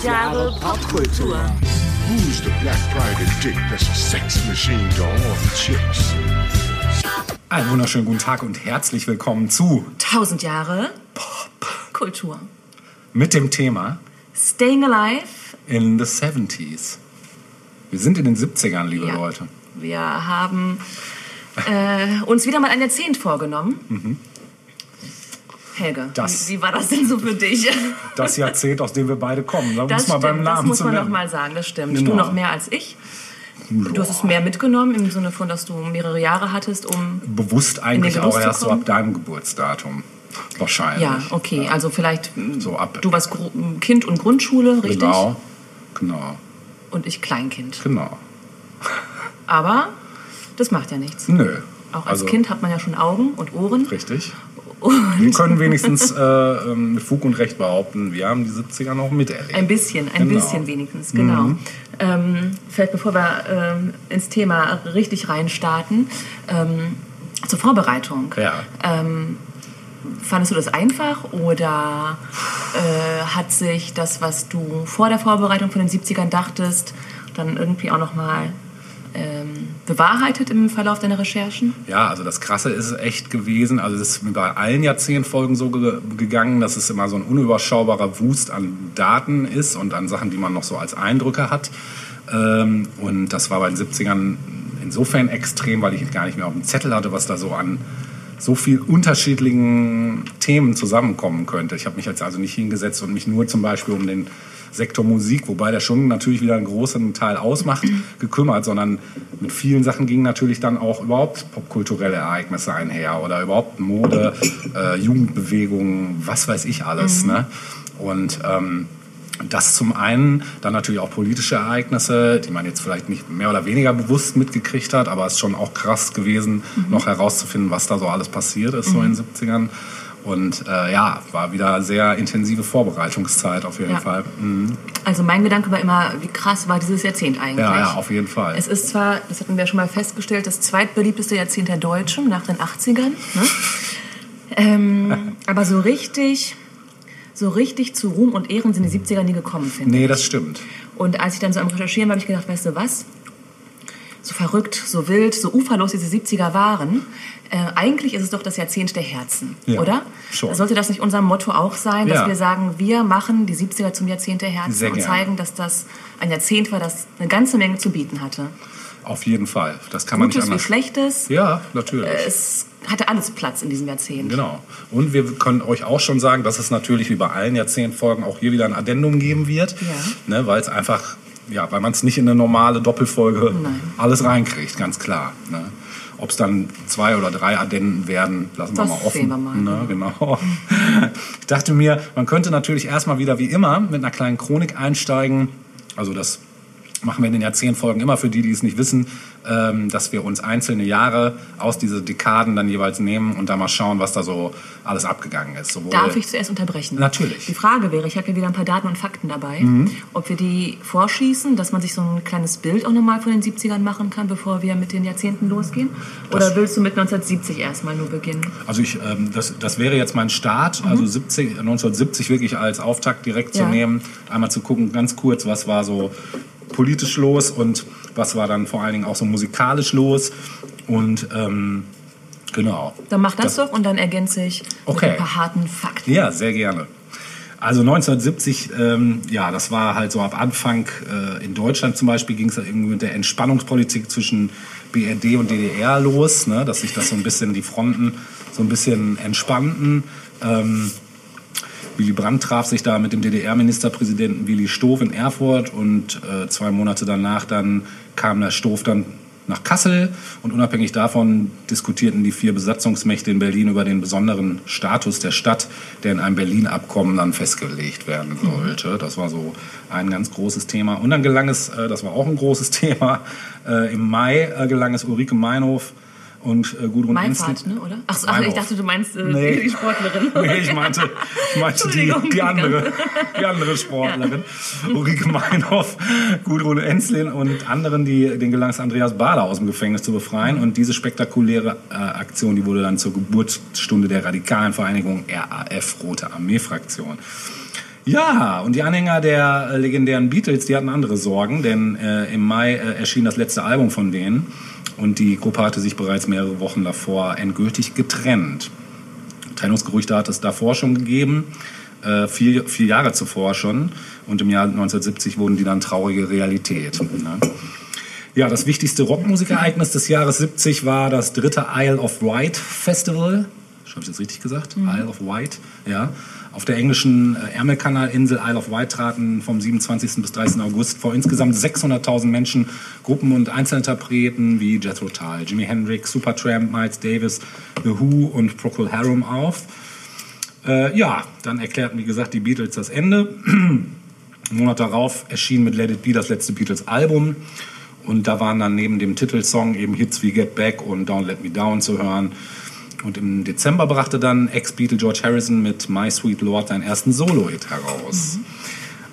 1000 Jahre Popkultur. Who's the black pride dick that's a sex machine to all the chicks? Einen wunderschönen guten Tag und herzlich willkommen zu 1000 Jahre Popkultur. mit dem Thema Staying Alive. in the 70s. Wir sind in den 70ern, liebe Ja. Leute. Wir haben äh, uns wieder mal ein Jahrzehnt vorgenommen. Helge. Das- wie, wie war das denn so für dich? Das Jahrzehnt, aus dem wir beide kommen. Da Das muss man beim stimmt, das Namen muss zu man noch nennen. mal sagen, das stimmt. Genau. Du noch mehr als ich. Du hast es mehr mitgenommen, im Sinne von, dass du mehrere Jahre hattest, um... Bewusst eigentlich auch erst so ab deinem Geburtsdatum. Wahrscheinlich. Ja, okay, also vielleicht... So ab- Du warst Gru- Kind und Grundschule, richtig? Genau. Genau. Und ich Kleinkind. Genau. Aber das macht ja nichts. Nö. Auch als Also, Kind hat man ja schon Augen und Ohren. Richtig. Und Wir können wenigstens äh, ähm, mit Fug und Recht behaupten, wir haben die 70er noch miterlebt. Ein bisschen, ein Genau. bisschen wenigstens, genau. Ähm, vielleicht bevor wir ähm, ins Thema richtig reinstarten, ähm, zur Vorbereitung. Ja. Ähm, fandest du das einfach oder äh, hat sich das, was du vor der Vorbereitung von den 70ern dachtest, dann irgendwie auch nochmal ähm, bewahrheitet im Verlauf deiner Recherchen? Ja, also das Krasse ist echt gewesen, also es ist bei allen Jahrzehntfolgen so ge gegangen, dass es immer so ein unüberschaubarer Wust an Daten ist und an Sachen, die man noch so als Eindrücke hat. Ähm, und das war bei den 70ern insofern extrem, weil ich gar nicht mehr auf dem Zettel hatte, was da so an so viel unterschiedlichen Themen zusammenkommen könnte. Ich habe mich jetzt also nicht hingesetzt und mich nur zum Beispiel um den Sektor Musik, wobei der schon natürlich wieder einen großen Teil ausmacht, gekümmert, sondern mit vielen Sachen gingen natürlich dann auch überhaupt popkulturelle Ereignisse einher oder überhaupt Mode, äh, Jugendbewegungen, was weiß ich alles. Ne? Und ähm, das zum einen, dann natürlich auch politische Ereignisse, die man jetzt vielleicht nicht mehr oder weniger bewusst mitgekriegt hat, aber es ist schon auch krass gewesen, noch herauszufinden, was da so alles passiert ist so in den 70ern. Und äh, ja, war wieder sehr intensive Vorbereitungszeit auf jeden Ja. Fall. Mhm. Also mein Gedanke war immer, wie krass war dieses Jahrzehnt eigentlich? Ja, ja, auf jeden Fall. Es ist zwar, das hatten wir schon mal festgestellt, das zweitbeliebteste Jahrzehnt der Deutschen nach den 80ern. Ne? ähm, aber so richtig, so richtig zu Ruhm und Ehren sind die 70er nie gekommen, finde ich. nee, das stimmt. Und als ich dann so am Recherchieren war, habe ich gedacht, weißt du was? So verrückt, so wild, so uferlos diese 70er waren. Äh, eigentlich ist es doch das Jahrzehnt der Herzen, Ja, oder? schon. Sollte das nicht unser Motto auch sein, dass Ja. wir sagen, wir machen die 70er zum Jahrzehnt der Herzen Sehr und zeigen, dass das ein Jahrzehnt war, das eine ganze Menge zu bieten hatte. Auf jeden Fall. Das kann man Gutes nicht wie. Schlechtes. Ja, natürlich. Es hatte alles Platz in diesem Jahrzehnt. Genau. Und wir können euch auch schon sagen, dass es natürlich wie bei allen Jahrzehntfolgen auch hier wieder ein Addendum geben wird. Ja. Ne, weil es einfach, ja, weil man es nicht in eine normale Doppelfolge Nein. alles reinkriegt, ganz klar. Ne? Ob es dann zwei oder drei Addenden werden, lassen wir Das mal offen. wir mal, Ne? Genau. Ich dachte mir, man könnte natürlich erstmal wieder wie immer mit einer kleinen Chronik einsteigen. Also das machen wir in den Jahrzehntfolgen immer für die, die es nicht wissen, ähm, dass wir uns einzelne Jahre aus diese Dekaden dann jeweils nehmen und da mal schauen, was da so alles abgegangen ist. Sowohl Darf ich zuerst unterbrechen? Natürlich. Die Frage wäre, ich habe hier wieder ein paar Daten und Fakten dabei, Mhm. ob wir die vorschießen, dass man sich so ein kleines Bild auch nochmal von den 70ern machen kann, bevor wir mit den Jahrzehnten losgehen? Oder Das- willst du mit 1970 erstmal nur beginnen? Also ich, ähm, das, das wäre jetzt mein Start, also 70, 1970 wirklich als Auftakt direkt zu Mhm. Ja. nehmen, einmal zu gucken, ganz kurz, was war so politisch los und was war dann vor allen Dingen auch so musikalisch los und ähm, genau. Dann mach das, doch und dann ergänze ich Okay. mit ein paar harten Fakten. Ja, sehr gerne. Also 1970, ähm, ja, das war halt so ab Anfang äh, in Deutschland zum Beispiel ging es ja irgendwie mit der Entspannungspolitik zwischen BRD und DDR los, ne, dass sich das so ein bisschen die Fronten so ein bisschen entspannten. Ähm, Willy Brandt traf sich da mit dem DDR-Ministerpräsidenten Willy Stoff in Erfurt und äh, zwei Monate danach dann kam der Stoff dann nach Kassel und unabhängig davon diskutierten die vier Besatzungsmächte in Berlin über den besonderen Status der Stadt, der in einem Berlin-Abkommen dann festgelegt werden sollte. Das war so ein ganz großes Thema. Und dann gelang es, äh, das war auch ein großes Thema, äh, im Mai äh, gelang es Ulrike Meinhof und äh, Gudrun Meinfahrt, ne, oder? Ach, so, ach ich dachte, du meinst äh, Nee. die Sportlerin. Nee, ich meinte, ich meinte die, die, andere, die andere Sportlerin. Ulrike Meinhoff, Gudrun Enzlin und anderen, die den gelang es, Andreas Bader aus dem Gefängnis zu befreien. Und diese spektakuläre äh, Aktion, die wurde dann zur Geburtsstunde der radikalen Vereinigung RAF, Rote Armee-Fraktion. Ja, und die Anhänger der äh, legendären Beatles, die hatten andere Sorgen, denn äh, im Mai äh, erschien das letzte Album von denen und die Gruppe hatte sich bereits mehrere Wochen davor endgültig getrennt. Trennungsgerüchte hat es davor schon gegeben, äh, vier, vier Jahre zuvor schon und im Jahr 1970 wurden die dann traurige Realität. Ne? Ja, das wichtigste Rockmusikereignis des Jahres 70 war das dritte Isle of Wight Festival. Habe ich das richtig gesagt? Isle of Wight, ja. Auf der englischen äh, Ärmelkanalinsel Isle of Wight traten vom 27. bis 30. August vor insgesamt 600.000 Menschen Gruppen und Einzelinterpreten wie Jethro Tull, Jimi Hendrix, Supertramp, Miles Davis, The Who und Procol Harum auf. Äh, ja, dann erklärten, wie gesagt, die Beatles das Ende. Einen Monat darauf erschien mit Let It Be das letzte Beatles-Album. Und da waren dann neben dem Titelsong eben Hits wie Get Back und Don't Let Me Down zu hören. Und im Dezember brachte dann Ex-Beatle George Harrison mit My Sweet Lord seinen ersten Solo-Hit heraus.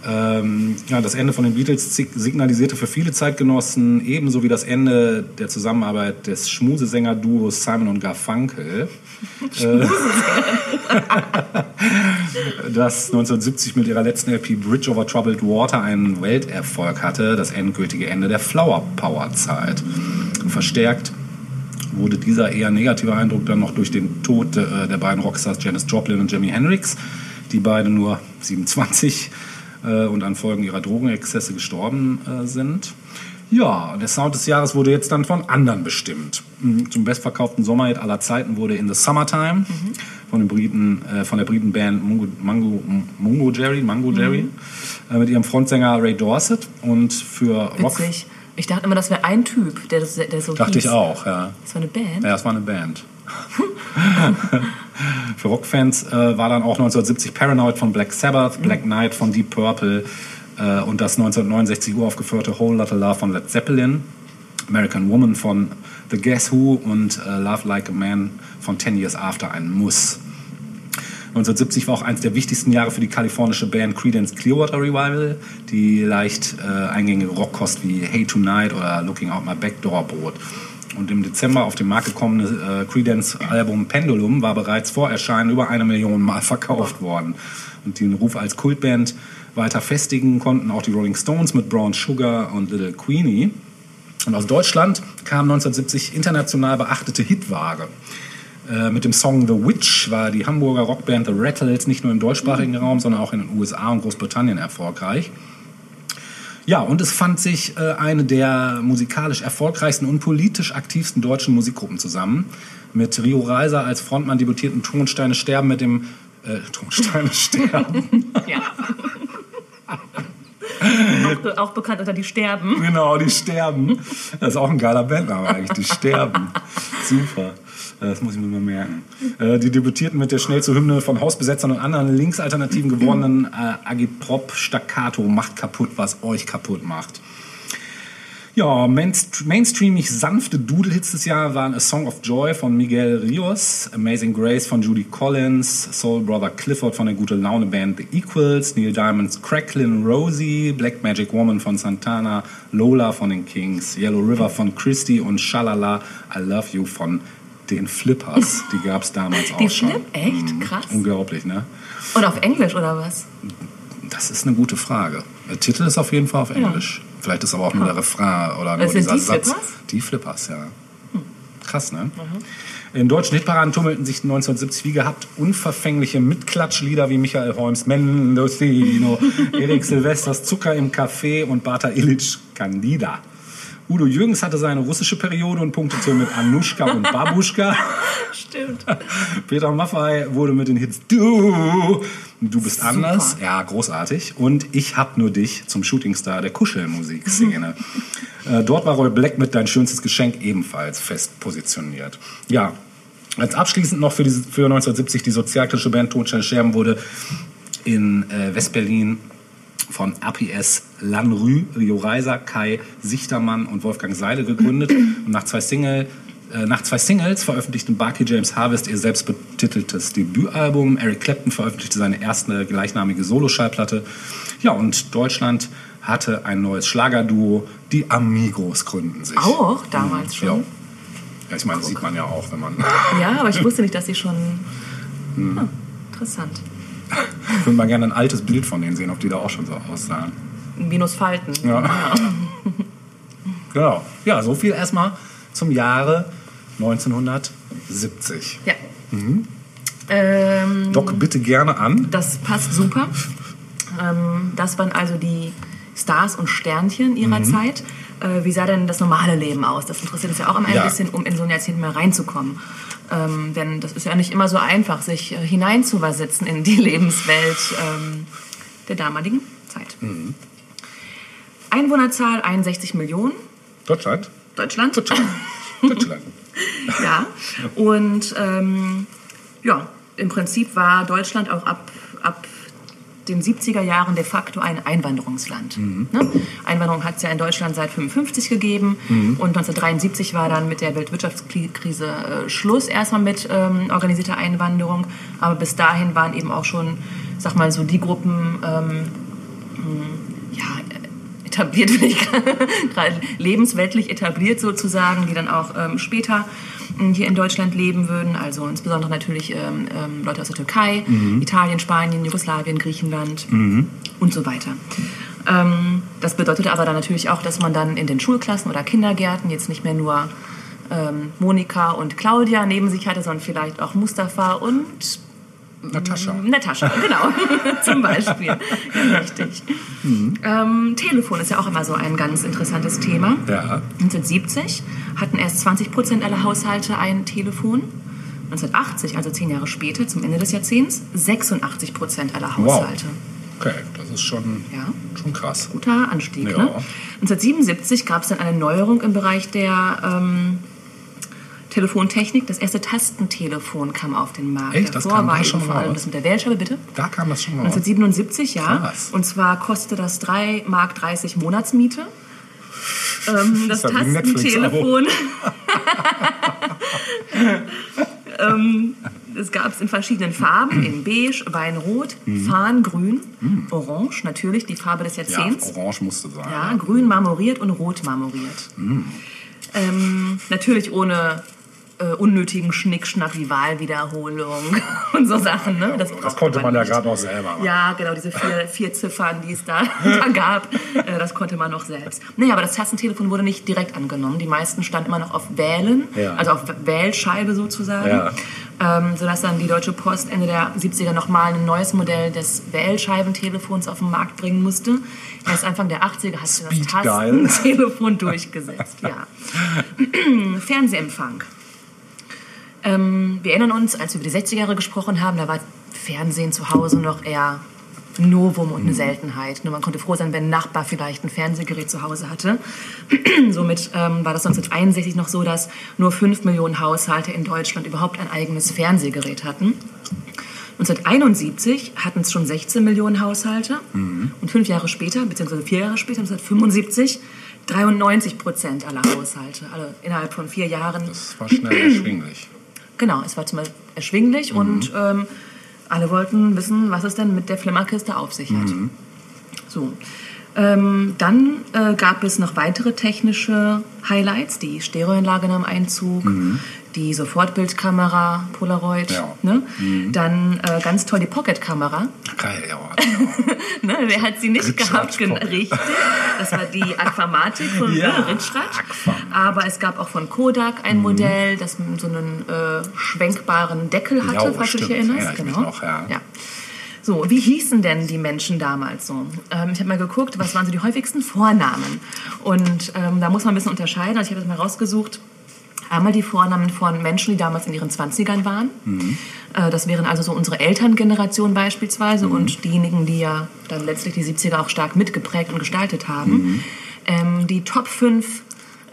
Ähm, ja, das Ende von den Beatles sig- signalisierte für viele Zeitgenossen ebenso wie das Ende der Zusammenarbeit des Schmusesänger-Duos Simon und Garfunkel. Äh, das 1970 mit ihrer letzten LP Bridge over Troubled Water einen Welterfolg hatte, das endgültige Ende der Flower Power Zeit. Verstärkt wurde dieser eher negative Eindruck dann noch durch den Tod äh, der beiden Rockstars Janis Joplin und Jimi Hendrix, die beide nur 27 äh, und an Folgen ihrer Drogenexzesse gestorben äh, sind. Ja, der Sound des Jahres wurde jetzt dann von anderen bestimmt. Mhm, Zum bestverkauften Sommerhit aller Zeiten wurde In the Summertime von, den Briten, äh, von der Britenband Mungo, Mango, Mungo Jerry, Mango Jerry äh, mit ihrem Frontsänger Ray Dorset und für Rock Witzig. Ich dachte immer, das wäre ein Typ, der, das, der so dachte hieß. ich auch, ja. Das war eine Band? Ja, es war eine Band. Für Rockfans äh, war dann auch 1970 Paranoid von Black Sabbath, Black Knight von Deep Purple äh, und das 1969 uraufgeführte Whole Lotta Love von Led Zeppelin, American Woman von The Guess Who und äh, Love Like a Man von Ten Years After ein Muss. 1970 war auch eines der wichtigsten Jahre für die kalifornische Band Creedence Clearwater Revival, die leicht äh, eingängige Rockkost wie Hey Tonight oder Looking Out My Backdoor bot. Und im Dezember auf den Markt gekommene äh, Creedence-Album Pendulum war bereits vor Erscheinen über eine Million Mal verkauft worden. Und den Ruf als Kultband weiter festigen konnten auch die Rolling Stones mit Brown Sugar und Little Queenie. Und aus Deutschland kam 1970 international beachtete Hitware. Äh, Mit dem Song The Witch war die Hamburger Rockband The Rattles nicht nur im deutschsprachigen Raum, sondern auch in den USA und Großbritannien erfolgreich. Ja, und es fand sich äh, eine der musikalisch erfolgreichsten und politisch aktivsten deutschen Musikgruppen zusammen. Mit Rio Reiser als Frontmann debütierten Tonsteine sterben mit dem äh, Tonsteine sterben. Ja. auch, auch bekannt unter die Sterben. genau, die sterben. Das ist auch ein geiler Bandname eigentlich, die sterben. Super. Äh, Das muss ich mir mal merken. Äh, Die debütierten mit der schnell zur Hymne von Hausbesetzern und anderen Linksalternativen gewordenen äh, Agitprop Staccato macht kaputt, was euch kaputt macht. Ja, mainst mainstreamig sanfte Doodle-Hits des Jahres waren A Song of Joy von Miguel Rios, Amazing Grace von Judy Collins, Soul Brother Clifford von der gute Laune Band The Equals, Neil Diamonds Cracklin' Rosie, Black Magic Woman von Santana, Lola von den Kings, Yellow River von Christie und Shalala I Love You von den Flippers. Die gab es damals auch Die schon. Flip? Echt? Mhm. Krass. Unglaublich, ne? Und auf Englisch oder was? Das ist eine gute Frage. Der Titel ist auf jeden Fall auf Englisch. Vielleicht ist aber auch nur der Refrain oder nur Das sind dieser die Satz. Flippers? Die Flippers, ja. Krass, ne? In deutschen Hitparaden tummelten sich 1970 wie gehabt unverfängliche Mitklatschlieder wie Michael Holmes, Mendocino, Erik Silvesters Zucker im Café und Bata Illich Candida. Udo Jürgens hatte seine russische Periode und punktete mit Anushka und Babuschka. Stimmt. Peter Maffay wurde mit den Hits Du, Du bist anders, ja, großartig. Und Ich hab nur dich zum Shootingstar der Kuschelmusikszene. äh, dort war Roy Black mit Dein schönstes Geschenk ebenfalls fest positioniert. Ja, als abschließend noch für, diese, für 1970 die sozialkritische Band Tonsteine Scherben wurde in äh, Westberlin von APS Lanrü, Rio Reiser, Kai Sichtermann und Wolfgang Seile gegründet. Und nach zwei, Single, äh, nach zwei Singles veröffentlichten Barkey James Harvest ihr selbstbetiteltes Debütalbum. Eric Clapton veröffentlichte seine erste gleichnamige Soloschallplatte. Ja, und Deutschland hatte ein neues Schlagerduo. Die Amigos gründen sich. Auch damals Ja. schon. Ja, ich meine, sieht man ja auch, wenn man. Ja, aber ich wusste nicht, dass sie schon. Hm. Interessant. Ich würde mal gerne ein altes Bild von denen sehen, ob die da auch schon so aussahen. Minus Falten. Ja. Genau. Ja, so viel erstmal zum Jahre 1970. Ja. Ähm, Doc bitte gerne an. Das passt super. Ähm, das waren also die Stars und Sternchen Mhm. ihrer Zeit. Äh, wie sah denn das normale Leben aus? Das interessiert uns ja auch immer ein Ja. bisschen, um in so ein Jahrzehnt mal reinzukommen. Ähm, denn das ist ja nicht immer so einfach, sich äh, hineinzuversetzen in die Lebenswelt ähm, der damaligen Zeit. Mhm. Einwohnerzahl 61 Millionen, Deutschland? Deutschland. Deutschland. Ja, und ähm, ja, im Prinzip war Deutschland auch ab, ab den 70er Jahren de facto ein Einwanderungsland. Ne? Einwanderung hat es ja in Deutschland seit 55 gegeben und 1973 war dann mit der Weltwirtschaftskrise äh, Schluss erstmal mit ähm, organisierter Einwanderung. Aber bis dahin waren eben auch schon, sag mal so, die Gruppen ähm, ja, etabliert, gerade lebensweltlich etabliert sozusagen, die dann auch ähm, später hier in Deutschland leben würden. Also insbesondere natürlich ähm, ähm, Leute aus der Türkei, Italien, Spanien, Jugoslawien, Griechenland und so weiter. Ähm, das bedeutete aber dann natürlich auch, dass man dann in den Schulklassen oder Kindergärten jetzt nicht mehr nur ähm, Monika und Claudia neben sich hatte, sondern vielleicht auch Mustafa und Natascha. Natascha, genau, zum Beispiel. Ja, richtig. Ähm, Telefon ist ja auch immer so ein ganz interessantes Thema. Ja. 1970 hatten erst 20 Prozent aller Haushalte ein Telefon. 1980, also zehn Jahre später, zum Ende des Jahrzehnts, 86 Prozent aller Wow. Haushalte. Okay, das ist schon, Ja. schon krass. Guter Anstieg. Ja. Ne? 1977 gab es dann eine Neuerung im Bereich der ähm, Telefontechnik. Das erste Tastentelefon kam auf den Markt. Echt? Das Davor kam da war schon eben vor allem das mit der Wählscheibe, bitte. Da kam das schon mal. raus. 1977, ja. Krass. Und zwar kostete das 3 Mark 30 Monatsmiete. Ähm, das ja ein Tastentelefon. ähm, es gab es in verschiedenen Farben, in beige, Weinrot, Farngrün, Orange, natürlich, die Farbe des Ja, Jahrzehnts. orange musste sein. Ja, grün marmoriert und rot marmoriert. Ähm, natürlich ohne äh, unnötigen Schnickschnack wie Wahlwiederholung und so Sachen. Ne? Das brauchte konnte man ja nicht. gerade noch selber machen. Ja, genau, diese vier, vier Ziffern, die es da, da gab, äh, das konnte man noch selbst. Naja, aber das Tastentelefon wurde nicht direkt angenommen. Die meisten standen immer noch auf Wählen, Ja. also auf Wählscheibe sozusagen. Ja. Ähm, sodass dann die Deutsche Post Ende der 70er nochmal ein neues Modell des Wählscheibentelefons auf den Markt bringen musste. Erst Anfang der 80er hat sich das. Tastentelefon durchgesetzt. Ja. Fernsehempfang. Ähm, wir erinnern uns, als wir über die 60er Jahre gesprochen haben, da war Fernsehen zu Hause noch eher ein Novum und eine Seltenheit. Nur man konnte froh sein, wenn ein Nachbar vielleicht ein Fernsehgerät zu Hause hatte. Somit ähm, war das 1961 noch so, dass nur 5 Millionen Haushalte in Deutschland überhaupt ein eigenes Fernsehgerät hatten. 1971 hatten es schon 16 Millionen Haushalte und fünf Jahre später, beziehungsweise vier Jahre später, 1975, 93 Prozent aller Haushalte, also innerhalb von vier Jahren. Das war schnell erschwinglich. Genau, es war zum Beispiel erschwinglich und ähm, alle wollten wissen, was es denn mit der Flimmerkiste auf sich hat. So. Ähm, dann äh, gab es noch weitere technische Highlights. Die Stereoanlage nahm Einzug, die Sofortbildkamera, Polaroid. Ja. Ne? Dann äh, ganz toll die Pocketkamera. Geil, ja. Ne? Wer hat sie nicht gehabt? Richtig. Das war die Aquamatic von Ja, ja. Aquamatic. Aber es gab auch von Kodak ein Modell, das so einen äh, schwenkbaren Deckel hatte, Ja, falls du dich erinnerst. Ich mich noch, ja. So, wie hießen denn die Menschen damals so? Ähm, ich habe mal geguckt, was waren so die häufigsten Vornamen? Und ähm, da muss man ein bisschen unterscheiden. Also ich habe das mal rausgesucht. Einmal die Vornamen von Menschen, die damals in ihren 20ern waren. Äh, Das wären also so unsere Elterngeneration beispielsweise und diejenigen, die ja dann letztlich die 70er auch stark mitgeprägt und gestaltet haben. Ähm, die Top 5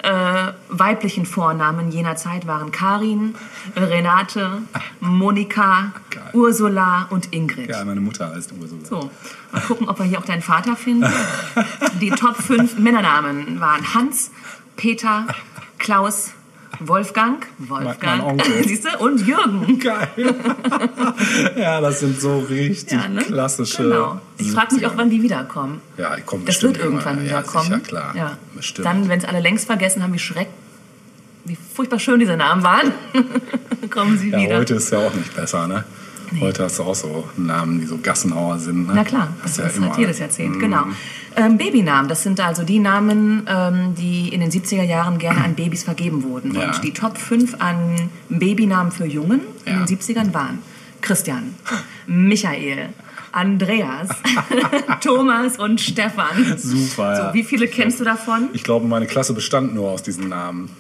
äh, weiblichen Vornamen jener Zeit waren Karin, Renate, Monika, Geil. Ursula und Ingrid. Ja, meine Mutter heißt Ursula. So, mal gucken, ob wir hier auch deinen Vater finden. Die Top 5 Männernamen waren Hans, Peter, Klaus, Wolfgang, Wolfgang, siehst du, und Jürgen. Geil. ja, das sind so richtig Ja, ne? klassische. Genau. Ich frage mich auch, wann die wiederkommen. Ja, die kommen Das wird irgendwann Ja, wiederkommen. sicher, klar. Ja. Bestimmt. Dann, wenn es alle längst vergessen haben, wie schreck, wie furchtbar schön diese Namen waren, kommen sie ja, wieder. heute ist ja auch nicht besser, ne? Heute hast du auch so Namen, die so Gassenhauer sind. Ne? Na klar, das, ist halt jedes Jahrzehnt, genau. Ähm, Babynamen, das sind also die Namen, ähm, die in den 70er Jahren gerne an Babys vergeben wurden. Ja. Und die Top 5 an Babynamen für Jungen in Ja. den 70ern waren Christian, Michael, Andreas, Thomas und Stefan. Super, ja. So, wie viele kennst du davon? Ich glaube, meine Klasse bestand nur aus diesen Namen.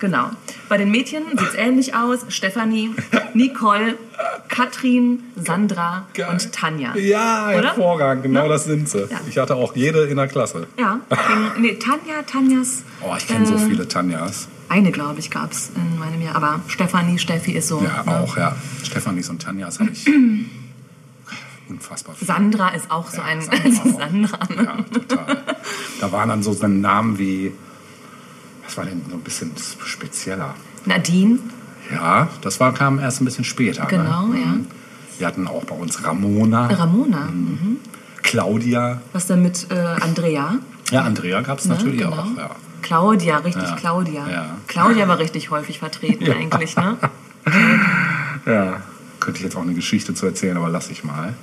Genau. Bei den Mädchen sieht es ähnlich aus. Stefanie, Nicole, Katrin, Sandra Geil. und Tanja. Ja, Oder? hervorragend, genau Ne? das sind sie. Ja. Ich hatte auch jede in der Klasse. Ja, den, nee, Tanja, Tanjas. Oh, ich kenne so äh, viele Tanjas. Eine, glaube ich, gab es in meinem Jahr. Aber Stefanie, Steffi ist so. Ja, ne? auch, ja. Stefanis und Tanjas habe ich unfassbar viel. Sandra ist auch so Ja, ein Sandra. Sandra. Ne? Ja, total. Da waren dann so Namen wie, was war denn so ein bisschen spezieller? Nadine, Ja, das war, kam erst ein bisschen später. genau, ne? ja. Wir hatten auch bei uns Ramona, Ramona. Mhm. Claudia. Was denn mit äh, Andrea? Ja, Andrea gab es Ne? natürlich Genau. auch. Ja. Claudia, richtig, Ja. Claudia. Ja. Claudia war richtig häufig vertreten eigentlich, ne? ja, könnte ich jetzt auch eine Geschichte zu erzählen, aber lass ich mal.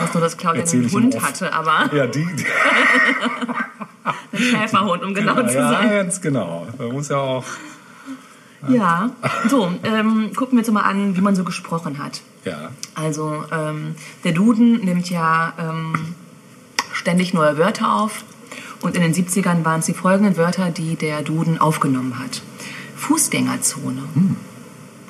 Was nur, dass Claudia Erzähl einen ich Hund hatte, aber Ja, die. die einen Schäferhund, um genau zu ja, sein. ganz genau. Man muss ja auch. Ja, so, ähm, gucken wir uns mal an, wie man so gesprochen hat. Ja, Also, ähm, der Duden nimmt ja ähm, ständig neue Wörter auf. Und in den 70ern waren es die folgenden Wörter, die der Duden aufgenommen hat. Fußgängerzone.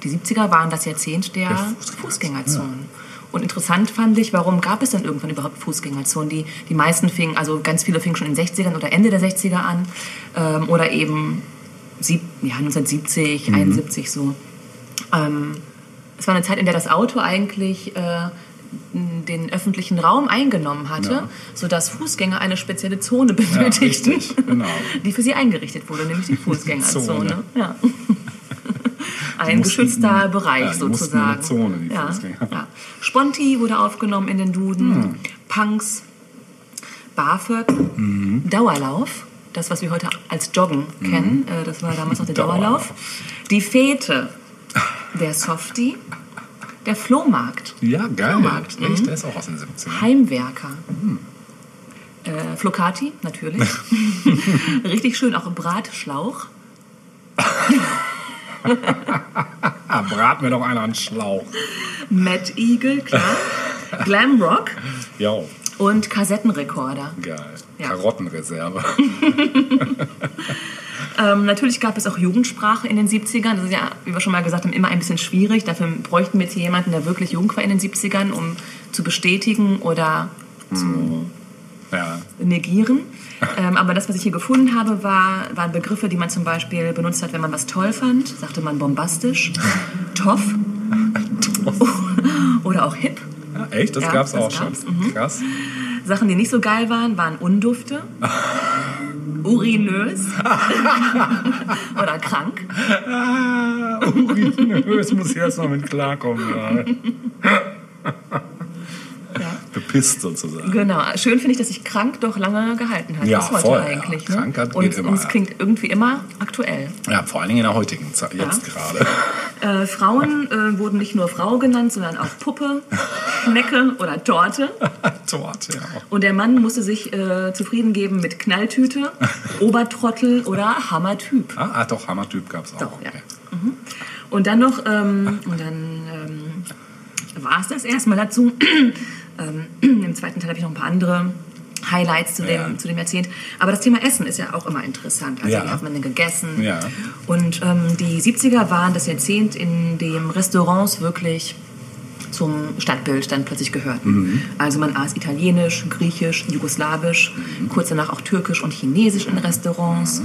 Die 70er waren das Jahrzehnt der, Der Fußgängerzone, Fußgängerzonen. Und interessant fand ich, warum gab es denn irgendwann überhaupt Fußgängerzonen? Die, die meisten fingen, also ganz viele fingen schon in den 60ern oder Ende der 60er an. Ähm, oder eben sieb, ja, 1970, 71 so. Ähm, es war eine Zeit, in der das Auto eigentlich äh, den öffentlichen Raum eingenommen hatte, Ja. sodass Fußgänger eine spezielle Zone benötigten, richtig, genau. die für sie eingerichtet wurde, nämlich die Fußgängerzone. Zone. Ja. Ein geschützter Bereich ja, in sozusagen. eine Zone, die ja. Hm. ja. Sponti wurde aufgenommen in den Duden, Punks, BAföG, Mhm. Dauerlauf, das, was wir heute als Joggen kennen, äh, das war damals noch der Dauerlauf. Dauerlauf. Die Fete, der Softie, der Flohmarkt, ja geil. Flohmarkt, Echt, mhm. der ist auch aus den 70ern. Heimwerker. Äh, Flocati, natürlich. Richtig schön, auch Bratschlauch. Brat mir doch einer einen Schlauch. Mad Eagle, klar. Glamrock Ja, und Kassettenrekorder. geil. Ja. Karottenreserve. Ähm, natürlich gab es auch Jugendsprache in den 70ern. Das ist ja, wie wir schon mal gesagt haben, immer ein bisschen schwierig. Dafür bräuchten wir jetzt hier jemanden, der wirklich jung war in den 70ern, um zu bestätigen oder zu Ja. negieren. Ähm, aber das, was ich hier gefunden habe, war, waren Begriffe, die man zum Beispiel benutzt hat, wenn man was toll fand. Sagte man bombastisch, toff oder auch hip. ja echt? Das Ja, gab's das auch gab's, schon. Krass. Sachen, die nicht so geil waren, waren Undufte, urinös oder krank. Ah, urinös muss ich erst mal mit klarkommen. Ja. Ja. Bepisst sozusagen. Genau. Schön finde ich, dass sich krank doch lange gehalten hat. Ja, bis heute voll, ja. eigentlich. Ne? Krankheit und, geht immer, und es ja. klingt irgendwie immer aktuell. Ja, vor allen Dingen in der heutigen Zeit, jetzt gerade. Äh, Frauen äh, wurden nicht nur Frau genannt, sondern auch Puppe, Schnecke oder Torte. Torte, ja. Und der Mann musste sich äh, zufrieden geben mit Knalltüte, Obertrottel oder Hammertyp. Ah, ah, doch, Hammertyp gab's auch. Doch, ja. Okay. Und dann noch, ähm, und dann ähm, war es das erstmal dazu. Ähm, Im zweiten Teil habe ich noch ein paar andere Highlights zu dem, Ja. zu dem Jahrzehnt. Aber das Thema Essen ist ja auch immer interessant. Also Ja. wie hat man denn gegessen? Ja. Und ähm, die 70er waren das Jahrzehnt, in dem Restaurants wirklich zum Stadtbild dann plötzlich gehörten. Mhm. Also man aß italienisch, griechisch, jugoslawisch, Mhm. kurz danach auch türkisch und chinesisch in Restaurants.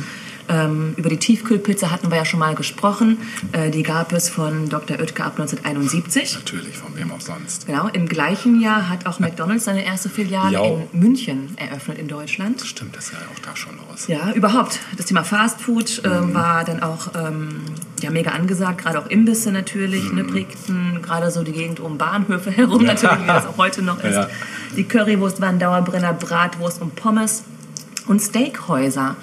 Ähm, über die Tiefkühlpizza hatten wir ja schon mal gesprochen. Äh, die gab es von Dr. Oetker ab 1971. Natürlich, von wem auch sonst. Genau, im gleichen Jahr hat auch McDonald's seine erste Filiale Jo. in München eröffnet in Deutschland. Stimmt, das ist ja auch da schon los. Ja, überhaupt. Das Thema Fast Food ähm, war dann auch ähm, ja, mega angesagt. Gerade auch Imbisse natürlich ne, prägten gerade so die Gegend um Bahnhöfe herum, natürlich, wie das auch heute noch ist. Ja. Die Currywurst waren Dauerbrenner, Bratwurst und Pommes. Und Steakhäuser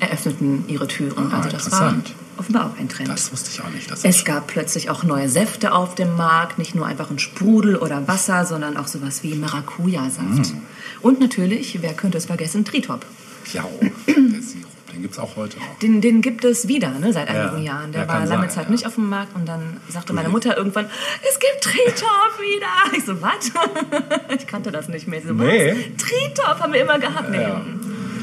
eröffneten ihre Türen. Ah, also das war offenbar auch ein Trend. Das wusste ich auch nicht. Es gab plötzlich auch neue Säfte auf dem Markt, nicht nur einfach ein Sprudel oder Wasser, sondern auch sowas wie Maracuja-Saft. Mm. Und natürlich, wer könnte es vergessen, Tritop. ja, oh, der Sirup, den gibt es auch heute noch. Den, den gibt es wieder, ne, seit Ja, einigen Jahren. Der ja, war lange Zeit ja. nicht auf dem Markt und dann sagte meine. Mutter irgendwann, es gibt Tritop wieder. Ich so, was? Ich kannte das nicht mehr. So, Nee. Tritop haben wir immer gehabt. Nee.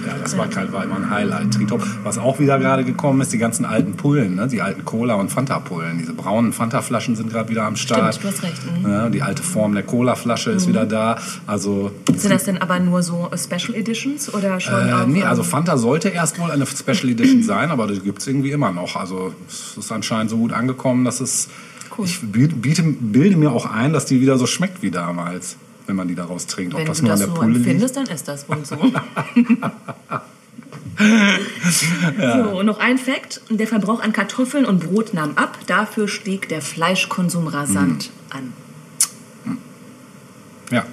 Ja. Das war, kein, war immer ein Highlight. Tritop. Was auch wieder gerade gekommen ist, die ganzen alten Pullen, ne? die alten Cola- und Fanta-Pullen. Diese braunen Fanta-Flaschen sind gerade wieder am Start. Stimmt, du hast recht. Mhm. Ja, die alte Form der Cola-Flasche ist wieder da. Also, Sind das denn aber nur so Special Editions oder schon äh, auch? nee, also ähm, Fanta sollte erst wohl eine Special Edition sein, aber die gibt es irgendwie immer noch. Also es ist anscheinend so gut angekommen, dass es. Cool. Ich biete, bilde mir auch ein, dass die wieder so schmeckt wie damals, wenn man die daraus trinkt. Ob wenn das du nur an das der so Pulle empfindest, dann ist das wohl so. So, noch ein Fakt. Der Verbrauch an Kartoffeln und Brot nahm ab. Dafür stieg der Fleischkonsum rasant Mhm. an. Ja,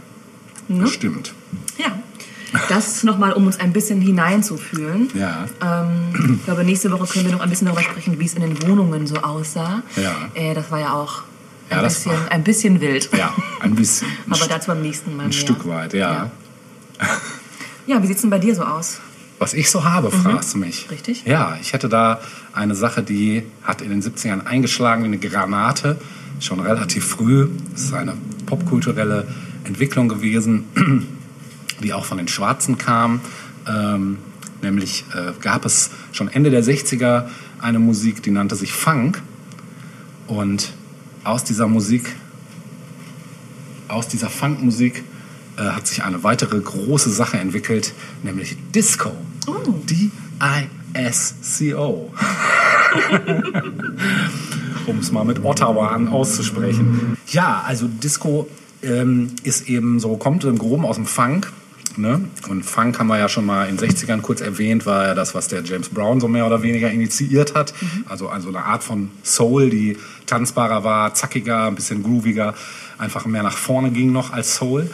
Ne? das stimmt. Ja. Das nochmal, um uns ein bisschen hineinzufühlen. Ja. Ähm, ich glaube, nächste Woche können wir noch ein bisschen darüber sprechen, wie es in den Wohnungen so aussah. Ja. Äh, das war ja auch ein, Ja, das bisschen, war- ein bisschen wild. Ja, ein bisschen. Ein, Aber dazu beim nächsten Mal ein mehr. Stück weit, ja. Ja, wie sieht es denn bei dir so aus? Was ich so habe, fragst du mich. Mhm. Richtig. Ja, ich hätte da eine Sache, die hat in den 70ern eingeschlagen wie eine Granate, schon relativ früh. Es ist eine popkulturelle Entwicklung gewesen, die auch von den Schwarzen kam. Ähm, nämlich äh, gab es schon Ende der 60er eine Musik, die nannte sich Funk. Und aus dieser Musik aus dieser Funkmusik äh, hat sich eine weitere große Sache entwickelt, nämlich Disco. Oh. D-I-S-C-O. um es mal mit Ottawa an auszusprechen. Ja, also Disco ähm, ist eben so, kommt im Groben aus dem Funk. Ne? Und Funk haben wir ja schon mal in den 60ern kurz erwähnt, war ja das, was der James Brown so mehr oder weniger initiiert hat. Also, also eine Art von Soul, die tanzbarer war, zackiger, ein bisschen grooviger, einfach mehr nach vorne ging noch als Soul.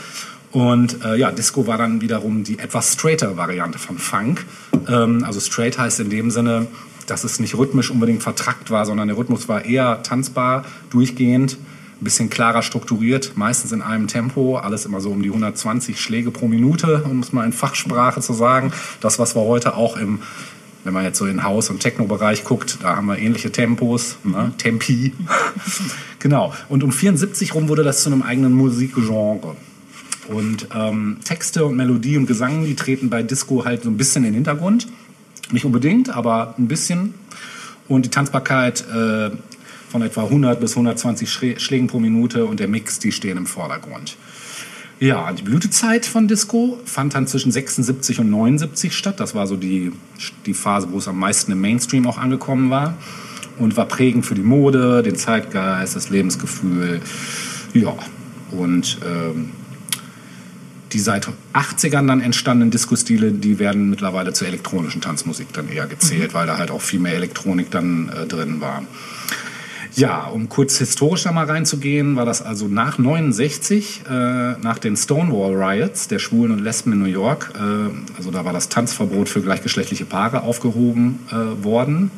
Und äh, ja, Disco war dann wiederum die etwas straightere Variante von Funk. Ähm, also straight heißt in dem Sinne, dass es nicht rhythmisch unbedingt vertrackt war, sondern der Rhythmus war eher tanzbar, durchgehend, ein bisschen klarer strukturiert, meistens in einem Tempo, alles immer so um die 120 Schläge pro Minute, um es mal in Fachsprache zu sagen. Das, was wir heute auch im, wenn man jetzt so in Haus- und Techno-Bereich guckt, da haben wir ähnliche Tempos, ne? Tempi. genau. Und um 74 rum wurde das zu einem eigenen Musikgenre. Und ähm, Texte und Melodie und Gesang, die treten bei Disco halt so ein bisschen in den Hintergrund. Nicht unbedingt, aber ein bisschen. Und die Tanzbarkeit äh, von etwa 100 bis 120 Schrä- Schlägen pro Minute und der Mix, die stehen im Vordergrund. Ja, die Blütezeit von Disco fand dann zwischen 76 und 79 statt. Das war so die, die Phase, wo es am meisten im Mainstream auch angekommen war. Und war prägend für die Mode, den Zeitgeist, das Lebensgefühl. Ja, und ähm, die seit 80ern dann entstandenen Disco-Stile, die werden mittlerweile zur elektronischen Tanzmusik dann eher gezählt, weil da halt auch viel mehr Elektronik dann äh, drin war. Ja, um kurz historisch da mal reinzugehen, war das also nach 69, äh, nach den Stonewall Riots der Schwulen und Lesben in New York, äh, also da war das Tanzverbot für gleichgeschlechtliche Paare aufgehoben äh, worden,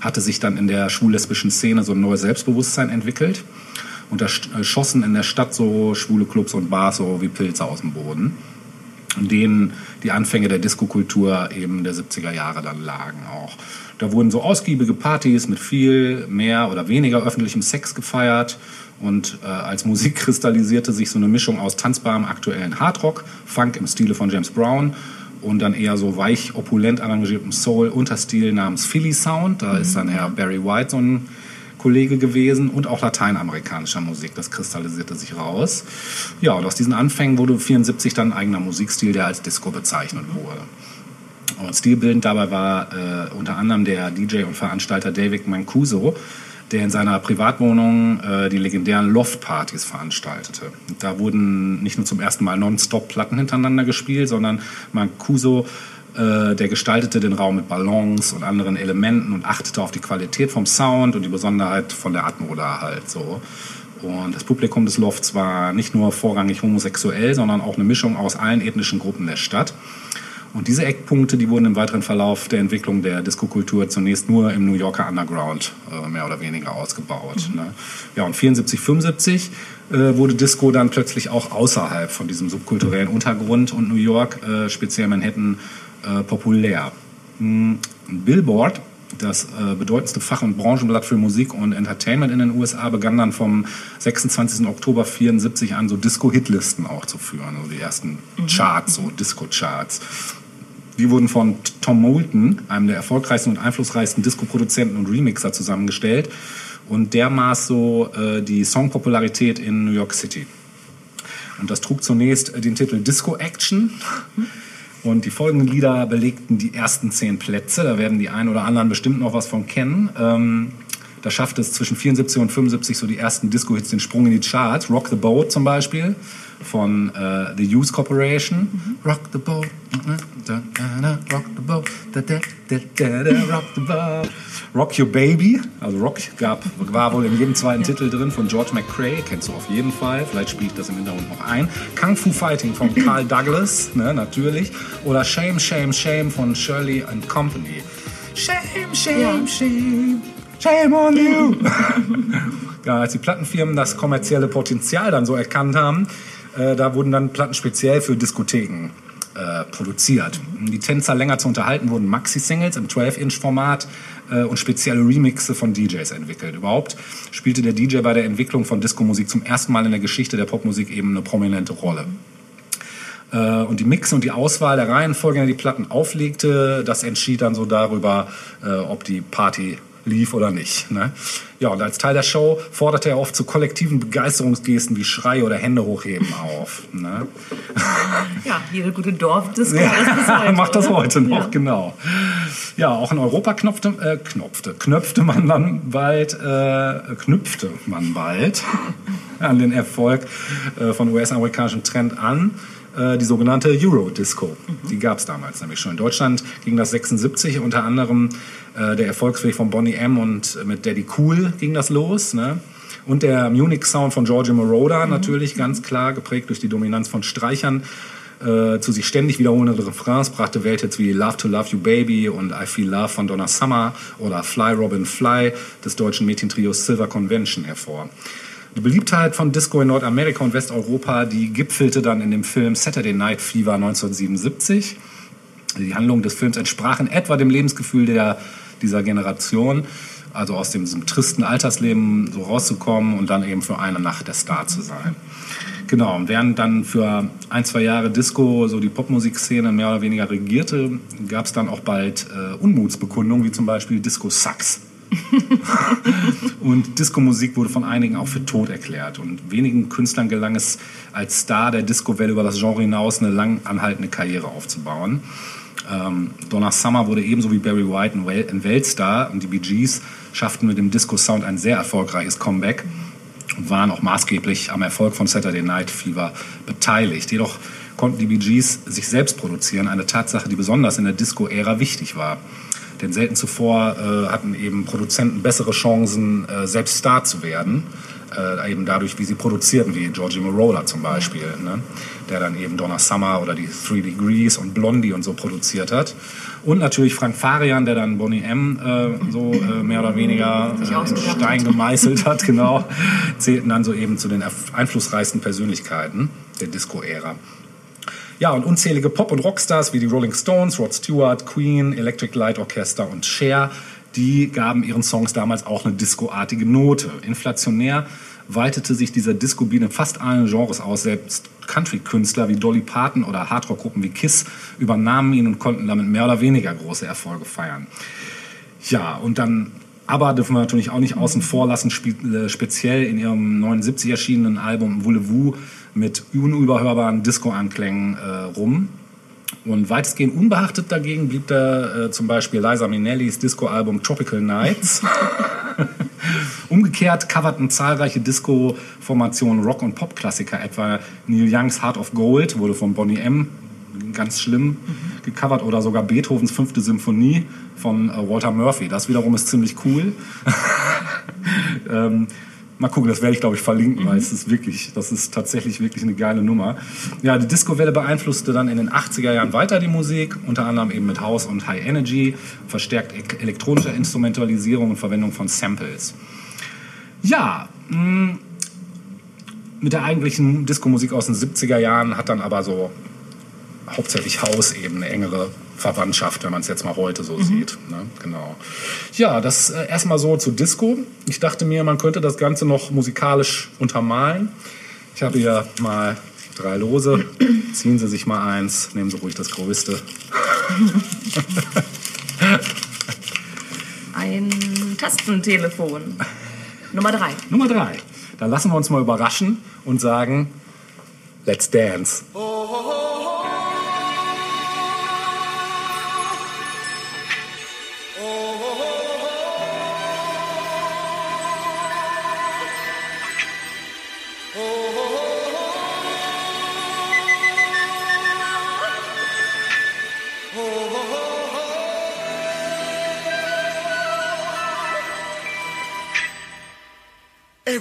hatte sich dann in der schwul-lesbischen Szene so ein neues Selbstbewusstsein entwickelt. Und da äh, schossen in der Stadt so schwule Clubs und Bars so wie Pilze aus dem Boden, denen die Anfänge der Diskokultur eben der 70er Jahre dann lagen auch. Da wurden so ausgiebige Partys mit viel mehr oder weniger öffentlichem Sex gefeiert. Und äh, als Musik kristallisierte sich so eine Mischung aus tanzbarem aktuellen Hardrock, Funk im Stile von James Brown und dann eher so weich, opulent arrangiertem Soul-Unterstil namens Philly Sound. Da ist dann Herr Barry White so ein Kollege gewesen und auch lateinamerikanischer Musik. Das kristallisierte sich raus. Ja, und aus diesen Anfängen wurde 74 dann ein eigener Musikstil, der als Disco bezeichnet wurde. Und stilbildend dabei war äh, unter anderem der DJ und Veranstalter David Mancuso, der in seiner Privatwohnung äh, die legendären Loft-Partys veranstaltete. Da wurden nicht nur zum ersten Mal nonstop Platten hintereinander gespielt, sondern Mancuso äh, der gestaltete den Raum mit Ballons und anderen Elementen und achtete auf die Qualität vom Sound und die Besonderheit von der Atmo da halt so. Und das Publikum des Lofts war nicht nur vorrangig homosexuell, sondern auch eine Mischung aus allen ethnischen Gruppen der Stadt. Und diese Eckpunkte, die wurden im weiteren Verlauf der Entwicklung der Diskokultur zunächst nur im New Yorker Underground äh, mehr oder weniger ausgebaut. Mhm. Ne? Ja, und 74, 75 äh, wurde Disco dann plötzlich auch außerhalb von diesem subkulturellen Untergrund und New York, äh, speziell Manhattan, äh, populär. Hm, Billboard, das äh, bedeutendste Fach- und Branchenblatt für Musik und Entertainment in den USA, begann dann vom 26. Oktober 74 an so Disco-Hitlisten auch zu führen, also die ersten Charts, so Disco-Charts. Die wurden von Tom Moulton, einem der erfolgreichsten und einflussreichsten Disco-Produzenten und Remixer, zusammengestellt. Und der maß so äh, die Songpopularität in New York City. Und das trug zunächst den Titel Disco Action. Und die folgenden Lieder belegten die ersten zehn Plätze. Da werden die einen oder anderen bestimmt noch was von kennen. Ähm, da schaffte es zwischen 74 und 75 so die ersten Disco-Hits den Sprung in die Charts. Rock the Boat zum Beispiel von äh, The Hughes Corporation. Rock the Boat, rock the boat, rock the boat. Rock Your Baby, also Rock gab, war wohl in jedem zweiten Titel drin von George McCrae, kennst du auf jeden Fall, vielleicht spiele ich das im Hintergrund noch ein. Kung Fu Fighting von Carl Douglas, ne, natürlich. Oder Shame, Shame, Shame von Shirley and Company. Shame, shame, Ja. shame, shame on you. ja, als die Plattenfirmen das kommerzielle Potenzial dann so erkannt haben, äh, da wurden dann Platten speziell für Diskotheken äh, produziert. Um die Tänzer länger zu unterhalten, wurden Maxi-Singles im 12-Inch-Format äh, und spezielle Remixe von DJs entwickelt. Überhaupt spielte der DJ bei der Entwicklung von Diskomusik zum ersten Mal in der Geschichte der Popmusik eben eine prominente Rolle. Äh, und die Mixe und die Auswahl der Reihenfolge, in der die Platten auflegte, das entschied dann so darüber, äh, ob die Party lief oder nicht. Ne? Ja, und als Teil der Show forderte er oft zu kollektiven Begeisterungsgesten wie Schrei oder Hände hochheben auf. Ne? Ja, jede gute Dorfdisco Ja, macht das bis heute, macht das oder? heute noch, Ja. genau. Ja, auch in Europa knopfte, äh, knopfte, knöpfte man dann bald, äh, knüpfte man bald an den Erfolg äh, von US-amerikanischen Trend an. Äh, Die sogenannte Euro-Disco. Die gab es damals nämlich schon. In Deutschland ging das 76, unter anderem äh, der Erfolgsweg von Bonnie M. und mit Daddy Cool ging das los. Ne? Und der Munich-Sound von Giorgio Moroder natürlich ganz klar, geprägt durch die Dominanz von Streichern äh, zu sich ständig wiederholende Refrains brachte Welthits wie Love to Love You Baby und I Feel Love von Donna Summer oder Fly Robin Fly des deutschen Mädchentrios Silver Convention hervor. Die Beliebtheit von Disco in Nordamerika und Westeuropa, die gipfelte dann in dem Film Saturday Night Fever 1977. Die Handlung des Films entsprach in etwa dem Lebensgefühl der, dieser Generation, also aus dem, diesem tristen Altersleben so rauszukommen und dann eben für eine Nacht der Star zu sein. Genau, und während dann für ein, zwei Jahre Disco so die Popmusikszene mehr oder weniger regierte, gab es dann auch bald äh, Unmutsbekundungen, wie zum Beispiel Disco Sucks. Und Disco-Musik wurde von einigen auch für tot erklärt. Und wenigen Künstlern gelang es, als Star der Disco-Welle über das Genre hinaus eine lang anhaltende Karriere aufzubauen. Ähm, Donna Summer wurde ebenso wie Barry White ein, ein Weltstar und die Bee Gees schafften mit dem Disco-Sound ein sehr erfolgreiches Comeback und waren auch maßgeblich am Erfolg von Saturday Night Fever beteiligt. Jedoch konnten die Bee Gees sich selbst produzieren, eine Tatsache, die besonders in der Disco-Ära wichtig war. Denn selten zuvor äh, hatten eben Produzenten bessere Chancen, äh, selbst Star zu werden. Äh, eben dadurch, wie sie produzierten, wie Georgie Moroder zum Beispiel, ne? der dann eben Donna Summer oder die Three Degrees und Blondie und so produziert hat. Und natürlich Frank Farian, der dann Bonnie M. Äh, so äh, mehr oder weniger äh, in Stein hat. gemeißelt hat, genau, zählten dann so eben zu den einflussreichsten Persönlichkeiten der Disco-Ära. Ja, und unzählige Pop- und Rockstars wie die Rolling Stones, Rod Stewart, Queen, Electric Light Orchestra und Cher, die gaben ihren Songs damals auch eine discoartige Note. Inflationär weitete sich dieser Disco-Beat in fast allen Genres aus. Selbst Country-Künstler wie Dolly Parton oder Hardrock-Gruppen wie Kiss übernahmen ihn und konnten damit mehr oder weniger große Erfolge feiern. Ja, und dann aber dürfen wir natürlich auch nicht außen vor lassen, äh, speziell in ihrem 79 erschienenen Album Voulez-Vous mit unüberhörbaren Disco-Anklängen äh, rum. Und weitestgehend unbeachtet dagegen blieb da äh, zum Beispiel Liza Minnellis Disco-Album Tropical Nights. Umgekehrt coverten zahlreiche Disco-Formationen Rock- und Pop-Klassiker, etwa Neil Youngs Heart of Gold wurde von Bonnie M. ganz schlimm gecovert oder sogar Beethovens fünfte Symphonie von äh, Walter Murphy. Das wiederum ist ziemlich cool. ähm, Mal gucken, das werde ich glaube ich verlinken, weil es ist wirklich, das ist tatsächlich wirklich eine geile Nummer. Ja, die Disco-Welle beeinflusste dann in den 80er Jahren weiter die Musik, unter anderem eben mit House und High Energy, verstärkt e- elektronische Instrumentalisierung und Verwendung von Samples. Ja, mh, mit der eigentlichen Disco-Musik aus den 70er Jahren hat dann aber so hauptsächlich House eben eine engere Verwandtschaft, wenn man es jetzt mal heute so sieht. Ne? Genau. Ja, das äh, erstmal so zu Disco. Ich dachte mir, man könnte das Ganze noch musikalisch untermalen. Ich habe hier mal drei Lose. Ziehen Sie sich mal eins, nehmen Sie ruhig das größte. Ein Tastentelefon. Nummer drei. Nummer drei. Da lassen wir uns mal überraschen und sagen, let's dance. Everybody was kung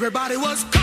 fu fighting.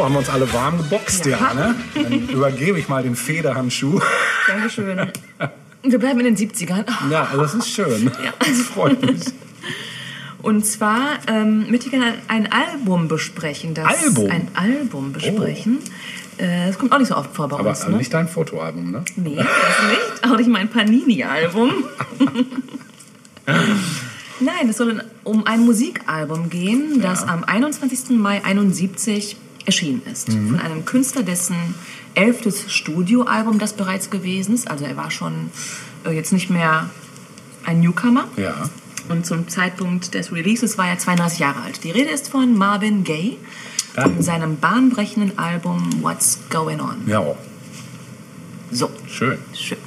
So, haben wir uns alle warm geboxt, ja, Ja. ne? Dann übergebe ich mal den Federhandschuh. Dankeschön. Wir bleiben in den 70ern. Ja, also das ist schön. Das freut mich. Und zwar ähm, möchte ich gerne ein Album besprechen. Das Album? Oh. Ein Album besprechen. Äh, Das kommt auch nicht so oft vor bei Aber uns. also Ne? nicht dein Fotoalbum, ne? Nee, das nicht. Auch nicht mein Panini-Album. Nein, es soll um ein Musikalbum gehen, das am 21. Mai 71 erschienen ist. Mhm. Von einem Künstler, dessen elftes Studioalbum das bereits gewesen ist. Also er war schon äh, jetzt nicht mehr ein Newcomer. Ja. Und zum Zeitpunkt des Releases war er 32 Jahre alt. Die Rede ist von Marvin Gaye Ah. und seinem bahnbrechenden Album What's Going On. Ja, So, schön. Schön.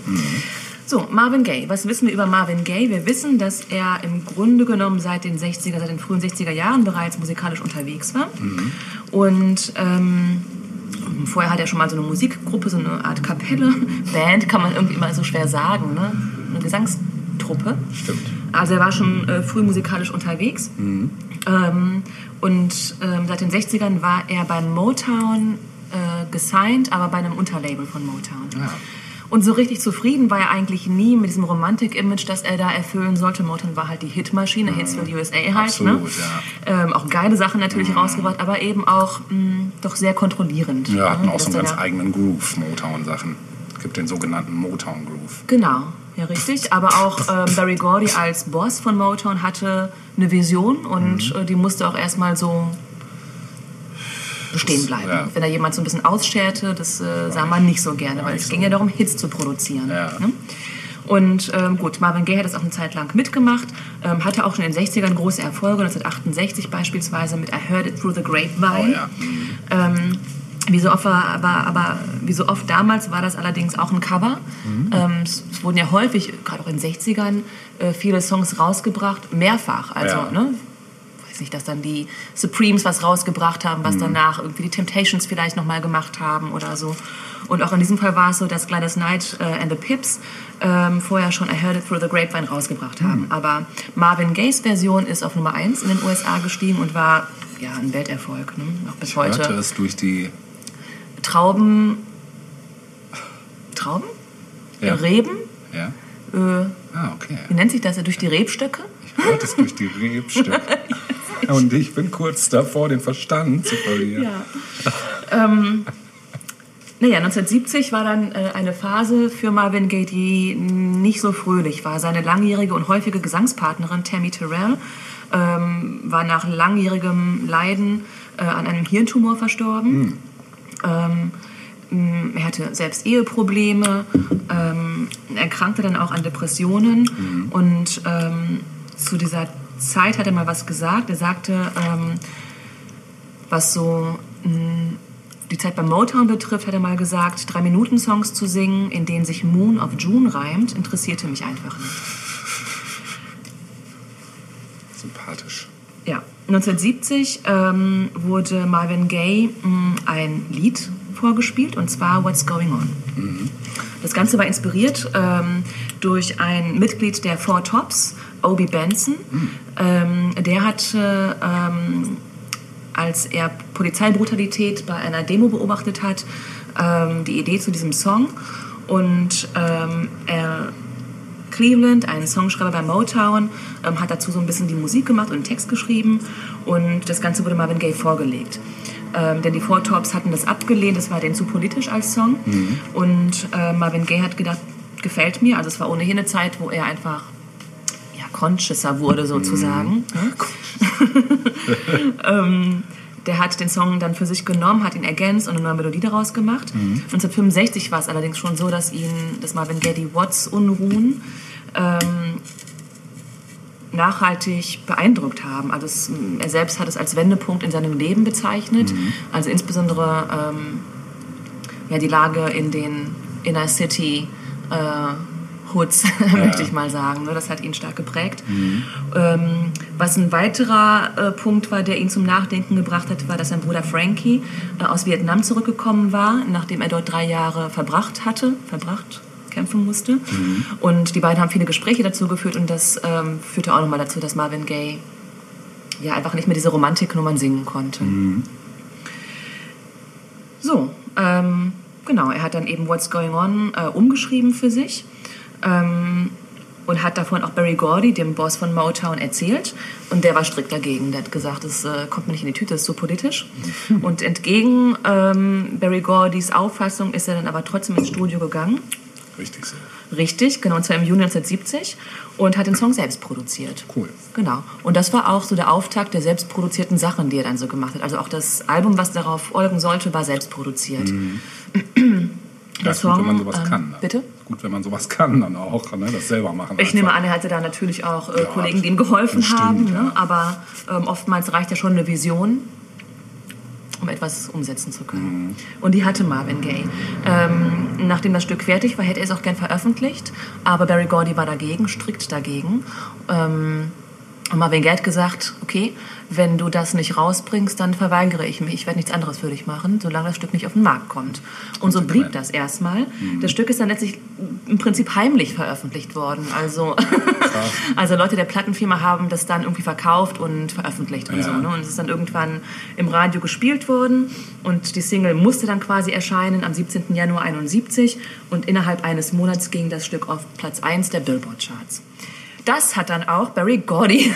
So, Marvin Gaye. Was wissen wir über Marvin Gaye? Wir wissen, dass er im Grunde genommen seit den 60er, seit den frühen 60er Jahren bereits musikalisch unterwegs war. Und ähm, vorher hat er schon mal so eine Musikgruppe, so eine Art Kapelle, Band, kann man irgendwie immer so schwer sagen, ne? Eine Truppe. Stimmt. Also er war schon äh, früh musikalisch unterwegs. Ähm, und ähm, seit den 60ern war er beim Motown äh, gesigned, aber bei einem Unterlabel von Motown. Ja. Und so richtig zufrieden war er eigentlich nie mit diesem Romantik-Image, das er da erfüllen sollte. Motown war halt die Hitmaschine, Hits für die USA halt. Absolut, ne? ja. ähm, auch geile Sachen natürlich rausgebracht, aber eben auch mh, doch sehr kontrollierend. Ja, hatten ne? auch so einen ganz eigenen Groove, Motown-Sachen. Es gibt den sogenannten Motown-Groove. Genau, ja richtig. Aber auch ähm, Barry Gordy als Boss von Motown hatte eine Vision und Mhm. äh, die musste auch erstmal so bestehen bleiben. ja. Wenn da jemand so ein bisschen ausscherte, das äh, sah man nicht so gerne, weil es ging so. ja darum, Hits zu produzieren. Ja. Ne? Und ähm, gut, Marvin Gaye hat das auch eine Zeit lang mitgemacht, ähm, hatte auch schon in den 60ern große Erfolge, 1968 beispielsweise mit I Heard It Through the Grapevine. Oh ja. Ähm, wie so, oft war, aber, aber wie so oft damals war das allerdings auch ein Cover. Ähm, es, es wurden ja häufig, gerade auch in den 60ern, äh, viele Songs rausgebracht, mehrfach. Also, Ja. ne, weiß nicht, dass dann die Supremes was rausgebracht haben, was danach irgendwie die Temptations vielleicht nochmal gemacht haben oder so. Und auch in diesem Fall war es so, dass Gladys Knight äh, and the Pips ähm, vorher schon I Heard It Through the Grapevine rausgebracht haben. Aber Marvin Gayes Version ist auf Nummer 1 in den USA gestiegen und war ja ein Welterfolg, ne? noch bis heute. Hörte es durch die. Trauben. Trauben? Ja. Reben? Ja? Äh, Ah, okay. wie nennt sich das? Durch die Rebstöcke? Ich hörte es durch die Rebstücke. Und ich bin kurz davor, den Verstand zu verlieren. ähm, naja, 1970 war dann äh, eine Phase für Marvin Gaye, die nicht so fröhlich war. Seine langjährige und häufige Gesangspartnerin Tammy Terrell ähm, war nach langjährigem Leiden äh, an einem Hirntumor verstorben. Ähm, mh, er hatte selbst Eheprobleme, ähm, erkrankte dann auch an Depressionen und ähm, zu dieser Zeit hat er mal was gesagt. Er sagte, ähm, was so mh, die Zeit beim Motown betrifft, hat er mal gesagt, drei Minuten Songs zu singen, in denen sich Moon auf June reimt, interessierte mich einfach nicht. Sympathisch. Ja, 1970 ähm, wurde Marvin Gaye mh, ein Lied vorgespielt und zwar What's Going On. Das Ganze war inspiriert ähm, durch ein Mitglied der Four Tops, Obi Benson. Ähm, der hatte, ähm, als er Polizeibrutalität bei einer Demo beobachtet hat, ähm, die Idee zu diesem Song und ähm, er Cleveland, ein Songschreiber bei Motown, ähm, hat dazu so ein bisschen die Musik gemacht und einen Text geschrieben und das Ganze wurde Marvin Gaye vorgelegt. Ähm, denn die Four Tops hatten das abgelehnt, das war denen zu politisch als Song. Und äh, Marvin Gaye hat gedacht, gefällt mir. Also es war ohnehin eine Zeit, wo er einfach consciouser wurde sozusagen. ne? ähm, der hat den Song dann für sich genommen, hat ihn ergänzt und eine neue Melodie daraus gemacht. 1965 war es allerdings schon so, dass ihn, dass Marvin Gaye die Watts-Unruhen ähm, nachhaltig beeindruckt haben. Also es, er selbst hat es als Wendepunkt in seinem Leben bezeichnet. Also insbesondere ähm, ja, die Lage in den Inner City äh, Hoods, möchte ich mal sagen. Ne? Das hat ihn stark geprägt. Ähm, was ein weiterer äh, Punkt war, der ihn zum Nachdenken gebracht hat, war, dass sein Bruder Frankie äh, aus Vietnam zurückgekommen war, nachdem er dort drei Jahre verbracht hatte, verbracht, kämpfen musste. Und die beiden haben viele Gespräche dazu geführt und das ähm, führte auch nochmal dazu, dass Marvin Gaye ja einfach nicht mehr diese Romantiknummern singen konnte. So, ähm, genau, er hat dann eben What's Going On äh, umgeschrieben für sich ähm, und hat davon auch Barry Gordy, dem Boss von Motown, erzählt. Und der war strikt dagegen. Der hat gesagt, das äh, kommt mir nicht in die Tüte, das ist so politisch. Und entgegen ähm, Barry Gordys Auffassung ist er dann aber trotzdem ins Studio gegangen. Richtig so. Richtig, genau, und zwar im Juni 1970 und hat den Song selbst produziert. Cool. Genau. Und das war auch so der Auftakt der selbstproduzierten Sachen, die er dann so gemacht hat. Also auch das Album, was darauf folgen sollte, war selbst produziert. Ja, ist gut, wenn man sowas ähm, kann. Ne? Bitte? Gut, wenn man sowas kann, dann auch, ne? das selber machen. Ich nehme einfach. an, er hatte da natürlich auch äh, Ja, Kollegen, die ihm geholfen bestimmt, haben. Ne? ja. Aber ähm, oftmals reicht ja schon eine Vision, um etwas umsetzen zu können. Mhm. Und die hatte Marvin Gaye. Ähm, nachdem das Stück fertig war, hätte er es auch gern veröffentlicht. Aber Barry Gordy war dagegen, strikt dagegen. Ähm, Und Marvin hat gesagt, okay, wenn du das nicht rausbringst, dann verweigere ich mich. Ich werde nichts anderes für dich machen, solange das Stück nicht auf den Markt kommt. Und so blieb das erstmal. Das Stück ist dann letztlich im Prinzip heimlich veröffentlicht worden. Also, also Leute der Plattenfirma haben das dann irgendwie verkauft und veröffentlicht und Ja. so. Ne? Und es ist dann irgendwann im Radio gespielt worden und die Single musste dann quasi erscheinen am 17. Januar 71 und innerhalb eines Monats ging das Stück auf Platz 1 der Billboard-Charts. Das hat dann auch Barry Gordy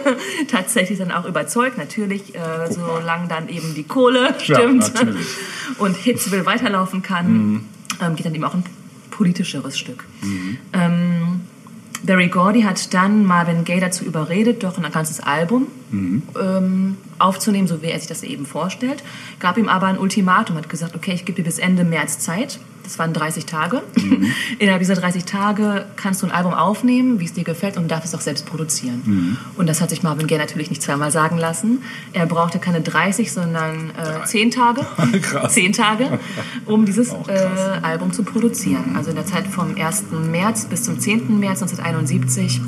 tatsächlich dann auch überzeugt. Natürlich, äh, solange dann eben die Kohle stimmt natürlich. und Hitsville weiterlaufen kann, ähm, geht dann eben auch ein politischeres Stück. Ähm, Barry Gordy hat dann Marvin Gaye dazu überredet, doch ein ganzes Album ähm, aufzunehmen, so wie er sich das eben vorstellt. Gab ihm aber ein Ultimatum, hat gesagt, okay, ich gebe dir bis Ende März Zeit. Das waren 30 Tage. Innerhalb dieser 30 Tage kannst du ein Album aufnehmen, wie es dir gefällt, und darfst es auch selbst produzieren. Und das hat sich Marvin Gaye natürlich nicht zweimal sagen lassen. Er brauchte keine 30, sondern äh, 10 Tage. Krass. 10 Tage, um dieses äh. Album zu produzieren. Also in der Zeit vom 1. März bis zum 10. März 1971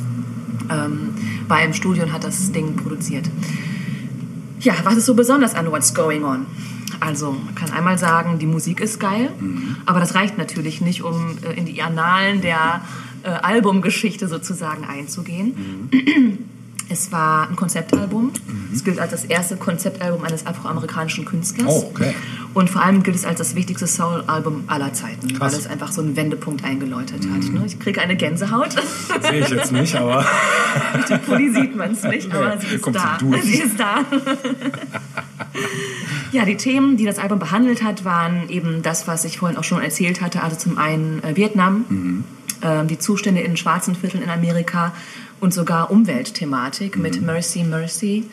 ähm, war er im Studio und hat das Ding produziert. Ja, was ist so besonders an What's Going On? Also, man kann einmal sagen, die Musik ist geil, aber das reicht natürlich nicht, um äh, in die Annalen der äh, Albumgeschichte sozusagen einzugehen. Es war ein Konzeptalbum. Es gilt als das erste Konzeptalbum eines afroamerikanischen Künstlers. Oh, okay. Und vor allem gilt es als das wichtigste Soul-Album aller Zeiten, Krass. weil es einfach so einen Wendepunkt eingeläutet hat. Ne? Ich kriege eine Gänsehaut. Sehe ich jetzt nicht, aber Pulli sieht man es nicht, aber sie ist sie da. durch. Sie ist da. ja, die Themen, die das Album behandelt hat, waren eben das, was ich vorhin auch schon erzählt hatte. Also zum einen äh, Vietnam, Mhm. ähm, die Zustände in schwarzen Vierteln in Amerika und sogar Umweltthematik mit Mhm. Mercy, Mercy.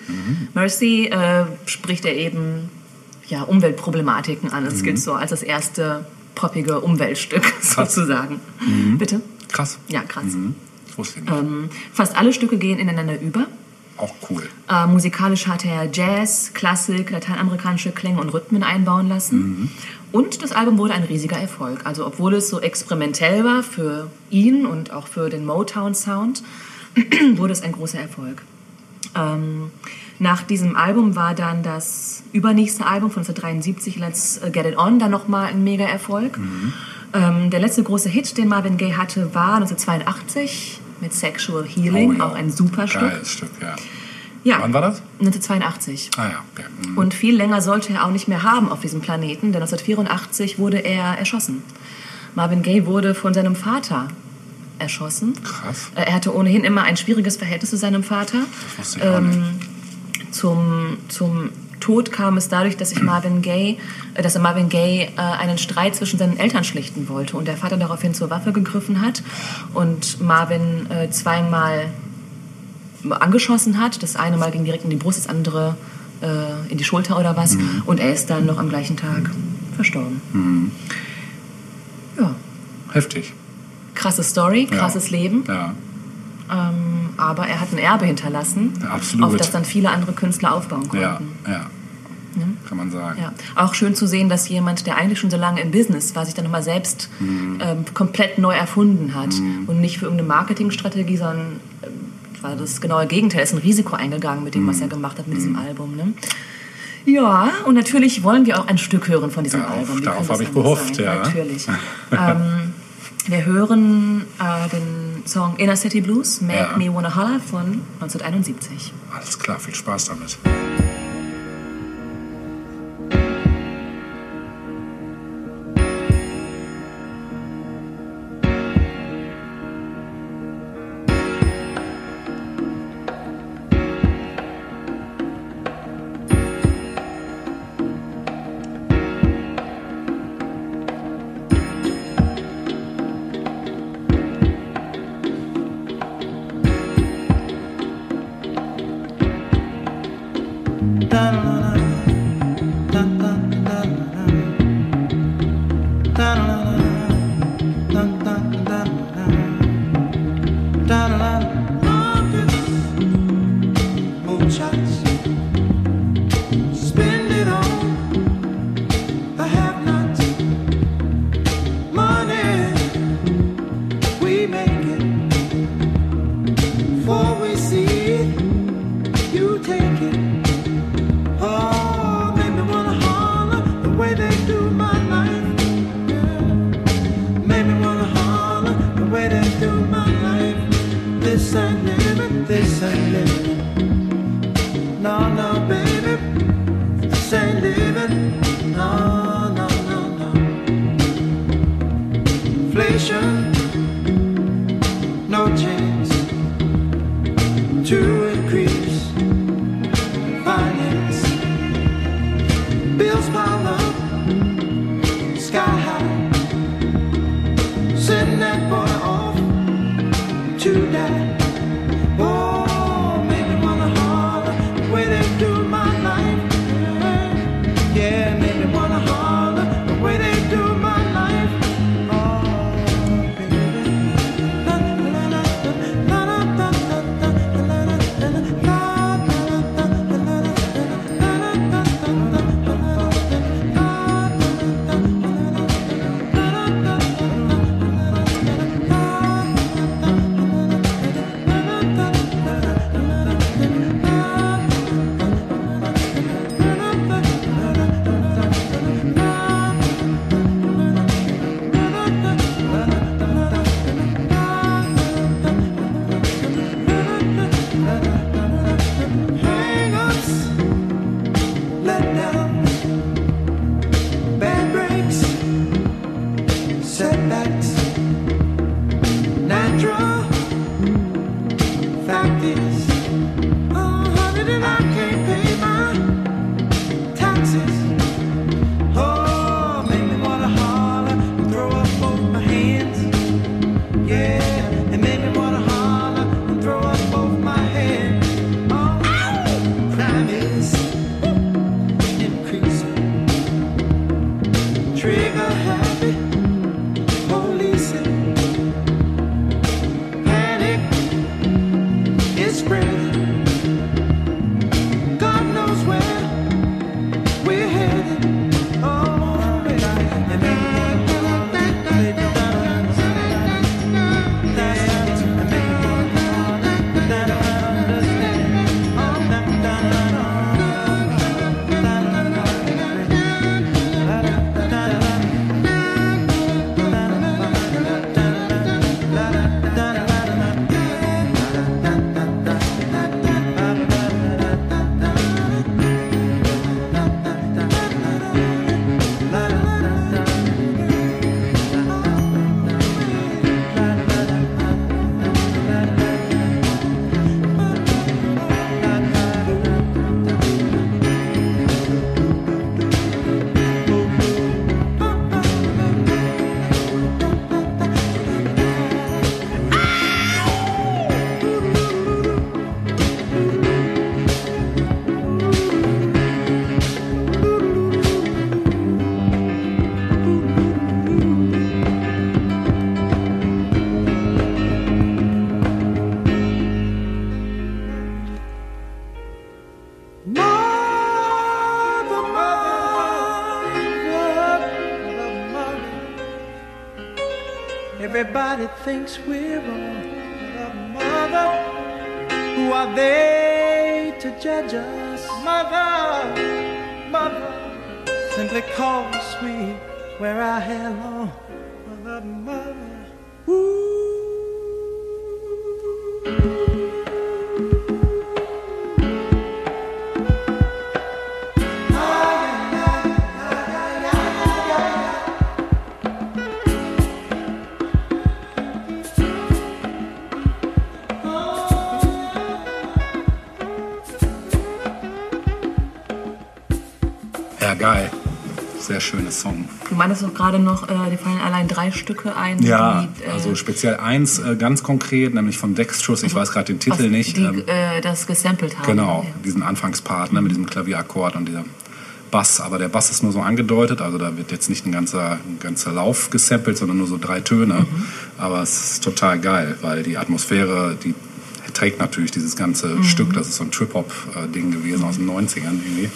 Mercy äh, spricht er eben ja, Umweltproblematiken an. Mhm. Es gilt so als das erste poppige Umweltstück sozusagen. Bitte? krass. Ja, krass. Mhm. Ähm, fast alle Stücke gehen ineinander über. Auch cool. Äh, musikalisch hat er Jazz, Klassik, lateinamerikanische Klänge und Rhythmen einbauen lassen. Und das Album wurde ein riesiger Erfolg. Also obwohl es so experimentell war für ihn und auch für den Motown-Sound, wurde es ein großer Erfolg. Ähm, nach diesem Album war dann das übernächste Album von 1973, Let's Get It On, dann nochmal ein Mega-Erfolg. Ähm, der letzte große Hit, den Marvin Gaye hatte, war 1982 mit Sexual Healing, Oh ja. auch ein super Stück. Geiles Stück, ja. Ja, Wann war das? 1982. Ah ja, okay. Mhm. Und viel länger sollte er auch nicht mehr haben auf diesem Planeten, denn 1984 wurde er erschossen. Marvin Gaye wurde von seinem Vater erschossen. Krass. Äh, Er hatte ohnehin immer ein schwieriges Verhältnis zu seinem Vater. Das wusste ich auch nicht. Zum, zum Tod kam es dadurch, dass sich Marvin Gaye, äh, dass er Marvin Gaye äh, einen Streit zwischen seinen Eltern schlichten wollte und der Vater daraufhin zur Waffe gegriffen hat und Marvin äh, zweimal angeschossen hat. Das eine Mal ging direkt in die Brust, das andere äh, in die Schulter oder was. Mhm. Und er ist dann noch am gleichen Tag verstorben. Ja, Heftig. krasse Story, Ja. krasses Leben. Ja. Ähm, aber er hat ein Erbe hinterlassen, absolut. auf das dann viele andere Künstler aufbauen konnten. Ja, ja. Kann man sagen. Ja, auch schön zu sehen, dass jemand, der eigentlich schon so lange im Business war, sich dann nochmal selbst Mhm. ähm, komplett neu erfunden hat und nicht für irgendeine Marketingstrategie, sondern ähm, war das genaue Gegenteil. Er ist ein Risiko eingegangen mit dem, was er Mhm. gemacht hat mit diesem Album. Ne? Ja, und natürlich wollen wir auch ein Stück hören von diesem Darauf- Album. Darauf habe ich gehofft, sein? ja. Natürlich. ähm, wir hören äh, den Song Inner City Blues, Make Ja. Me Wanna Holler von 1971. Alles klar, viel Spaß damit. chance. Everybody thinks we're wrong. Mother, mother, who are they to judge us? Mother, mother, simply cause we wear our hair long. Song. Du gerade noch, äh, dir fallen allein drei Stücke ein. Ja, die, äh, also speziell eins äh, ganz konkret, nämlich von Dextrose, ich weiß gerade den Titel nicht. Die ähm, äh, das gesampelt haben. Genau, diesen Anfangspart ne, mit diesem Klavierakkord und dieser Bass. Aber der Bass ist nur so angedeutet, also da wird jetzt nicht ein ganzer, ein ganzer Lauf gesampelt, sondern nur so drei Töne. Aber es ist total geil, weil die Atmosphäre, die trägt natürlich dieses ganze Stück. Das ist so ein Trip-Hop-Ding gewesen aus den 90ern irgendwie.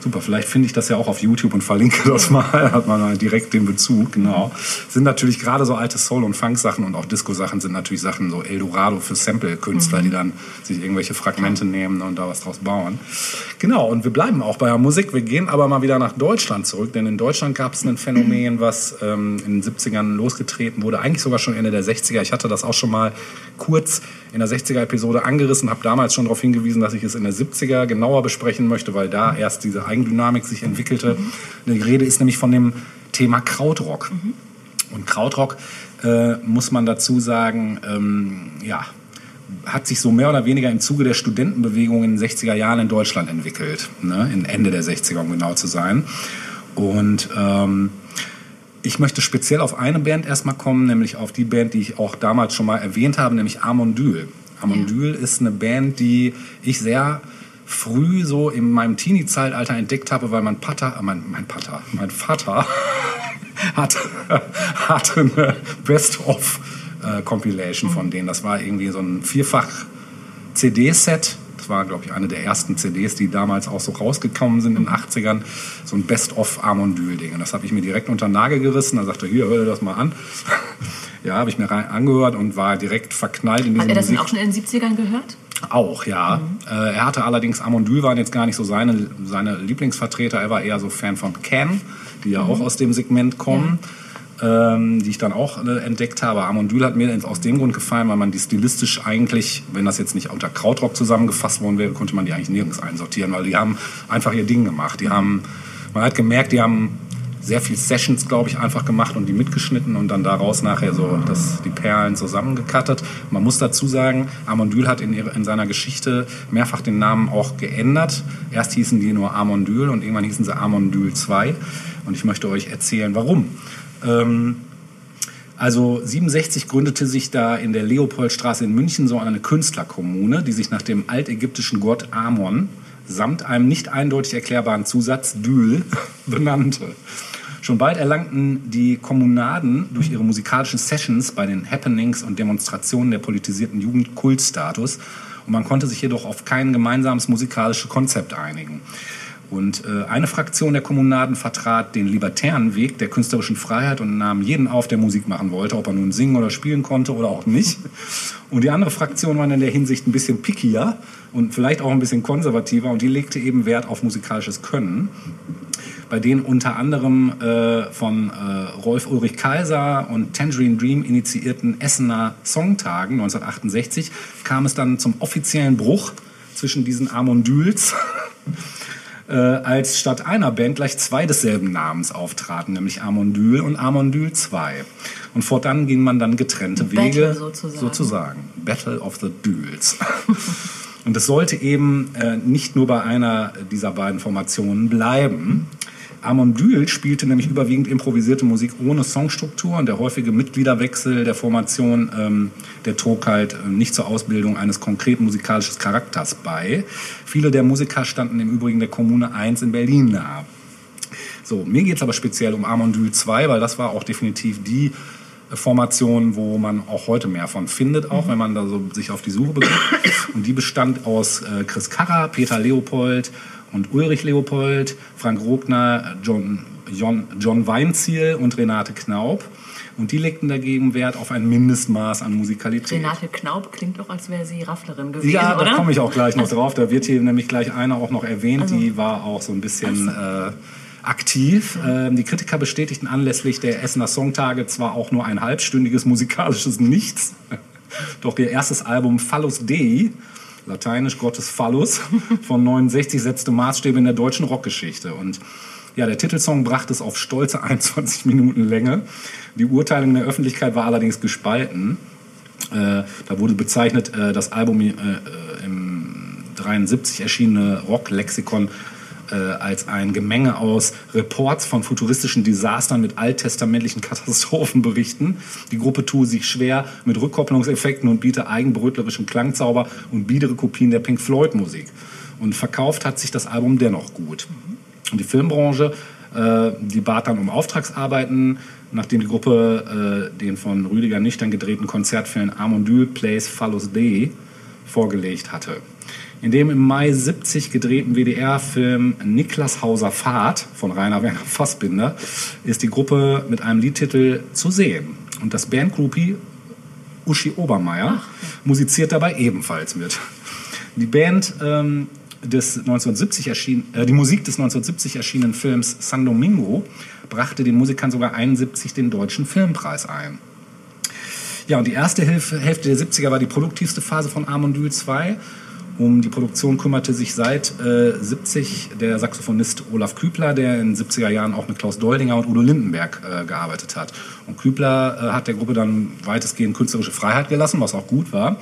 Super, vielleicht finde ich das ja auch auf YouTube und verlinke das mal. Hat man mal direkt den Bezug, genau. Sind natürlich gerade so alte Soul- und Funk-Sachen und auch Disco-Sachen sind natürlich Sachen so Eldorado für Sample-Künstler, die dann sich irgendwelche Fragmente nehmen und da was draus bauen. Genau, und wir bleiben auch bei der Musik. Wir gehen aber mal wieder nach Deutschland zurück, denn in Deutschland gab es ein Phänomen, was ähm, in den 70ern losgetreten wurde, eigentlich sogar schon Ende der 60er. Ich hatte das auch schon mal kurz in der 60er-Episode angerissen, habe damals schon darauf hingewiesen, dass ich es in der 70er genauer besprechen möchte, weil da erst diese Eigendynamik sich entwickelte. Die Rede ist nämlich von dem Thema Krautrock. Und Krautrock, äh, muss man dazu sagen, ähm, ja, hat sich so mehr oder weniger im Zuge der Studentenbewegung in den 60er Jahren in Deutschland entwickelt. Ne? In Ende der 60er, um genau zu sein. Und ähm, ich möchte speziell auf eine Band erstmal kommen, nämlich auf die Band, die ich auch damals schon mal erwähnt habe, nämlich Amondyl. Amondyl ist eine Band, die ich sehr früh so in meinem Teenie-Zeitalter entdeckt habe, weil mein Pater, äh, mein, mein Pater, mein Vater hat, hatte eine Best-of-Compilation von denen. Das war irgendwie so ein vierfach CD-Set. Das war, glaube ich, eine der ersten CDs, die damals auch so rausgekommen sind in den 80ern. So ein Best-of Amondyl-Ding. Und das habe ich mir direkt unter den Nagel gerissen. Da sagte er, hier, hör dir das mal an. ja, habe ich mir rein angehört und war direkt verknallt in diese Hat er das Musik. auch schon in den 70ern gehört? Auch, ja. Mhm. Äh, er hatte allerdings, Amondyl waren jetzt gar nicht so seine, seine Lieblingsvertreter. Er war eher so Fan von Can, die ja Mhm. auch aus dem Segment kommen, ähm, die ich dann auch äh, entdeckt habe. Amondyl hat mir aus dem Grund gefallen, weil man die stilistisch eigentlich, wenn das jetzt nicht unter Krautrock zusammengefasst worden wäre, konnte man die eigentlich nirgends einsortieren, weil die haben einfach ihr Ding gemacht. Die haben, man hat gemerkt, die haben sehr viel Sessions, glaube ich, einfach gemacht und die mitgeschnitten und dann daraus nachher so das, die Perlen zusammengekattet. Man muss dazu sagen, Amondyl hat in, in seiner Geschichte mehrfach den Namen auch geändert. Erst hießen die nur Amondyl und irgendwann hießen sie Amondyl 2. Und ich möchte euch erzählen, warum. Ähm, also 67 gründete sich da in der Leopoldstraße in München so eine Künstlerkommune, die sich nach dem altägyptischen Gott Amon samt einem nicht eindeutig erklärbaren Zusatz Dül benannte. Schon bald erlangten die Kommunaden durch ihre musikalischen Sessions bei den Happenings und Demonstrationen der politisierten Jugend Kultstatus und man konnte sich jedoch auf kein gemeinsames musikalisches Konzept einigen. Und äh, eine Fraktion der Kommunaden vertrat den libertären Weg der künstlerischen Freiheit und nahm jeden auf, der Musik machen wollte, ob er nun singen oder spielen konnte oder auch nicht. Und die andere Fraktion war in der Hinsicht ein bisschen pickier und vielleicht auch ein bisschen konservativer und die legte eben Wert auf musikalisches Können. Bei denen unter anderem äh, von äh, Rolf Ulrich Kaiser und Tangerine Dream initiierten Essener Songtagen 1968 kam es dann zum offiziellen Bruch zwischen diesen Amondyls äh, als statt einer Band gleich zwei desselben Namens auftraten, nämlich Amondyl und Amondyl 2. Und fortan ging man dann getrennte Battle Wege, sozusagen. sozusagen. Battle of the Duels. und es sollte eben äh, nicht nur bei einer dieser beiden Formationen bleiben. Amondyl spielte nämlich überwiegend improvisierte Musik ohne Songstruktur und der häufige Mitgliederwechsel der Formation, ähm, der trug halt äh, nicht zur Ausbildung eines konkreten musikalischen Charakters bei. Viele der Musiker standen im Übrigen der Kommune 1 in Berlin nahe. So, mir geht es aber speziell um Amondyl 2, weil das war auch definitiv die äh, Formation, wo man auch heute mehr von findet, auch wenn man da so sich auf die Suche begibt. Und die bestand aus äh, Chris Karrer, Peter Leopold und Ulrich Leopold, Frank Rogner, John, John, John Weinziel und Renate Knaub. Und die legten dagegen Wert auf ein Mindestmaß an Musikalität. Renate Knaub klingt doch, als wäre sie Rafflerin gewesen, Ja, oder? da komme ich auch gleich noch drauf. Da wird hier nämlich gleich einer auch noch erwähnt, Also- die war auch so ein bisschen äh, aktiv. Ähm, die Kritiker bestätigten anlässlich der Essener Songtage zwar auch nur ein halbstündiges musikalisches Nichts, doch ihr erstes Album Phallus Dei, lateinisch Gottes Phallus, von 69 setzte Maßstäbe in der deutschen Rockgeschichte. Und ja, der Titelsong brachte es auf stolze 21 Minuten Länge. Die Urteilung der Öffentlichkeit war allerdings gespalten. Äh, da wurde bezeichnet, äh, das Album äh, äh, im 73 erschienene Rocklexikon äh, als ein Gemenge aus Reports von futuristischen Desastern mit alttestamentlichen Katastrophenberichten. Die Gruppe tue sich schwer mit Rückkopplungseffekten und biete eigenbrötlerischem Klangzauber und biedere Kopien der Pink Floyd Musik. Und verkauft hat sich das Album dennoch gut. Und die Filmbranche, äh, die bat dann um Auftragsarbeiten, nachdem die Gruppe äh, den von Rüdiger Nüchtern gedrehten Konzertfilm Amondyl Plays Phallus Dei vorgelegt hatte. In dem im Mai 70 gedrehten WDR-Film Niklas Hauser Fahrt von Rainer Werner Fassbinder ist die Gruppe mit einem Liedtitel zu sehen. Und das Bandgroupie Uschi Obermeier musiziert dabei ebenfalls mit. Die Band ähm, des 1970 erschien, äh, die Musik des 1970 erschienenen Films San Domingo brachte den Musikern sogar 71 den deutschen Filmpreis ein. Ja, und die erste Hilfe, Hälfte der 70er war die produktivste Phase von Armondül 2. Um die Produktion kümmerte sich seit äh, 70 der Saxophonist Olaf Kübler, der in den 70er Jahren auch mit Klaus Doldinger und Udo Lindenberg äh, gearbeitet hat. Und Kübler äh, hat der Gruppe dann weitestgehend künstlerische Freiheit gelassen, was auch gut war.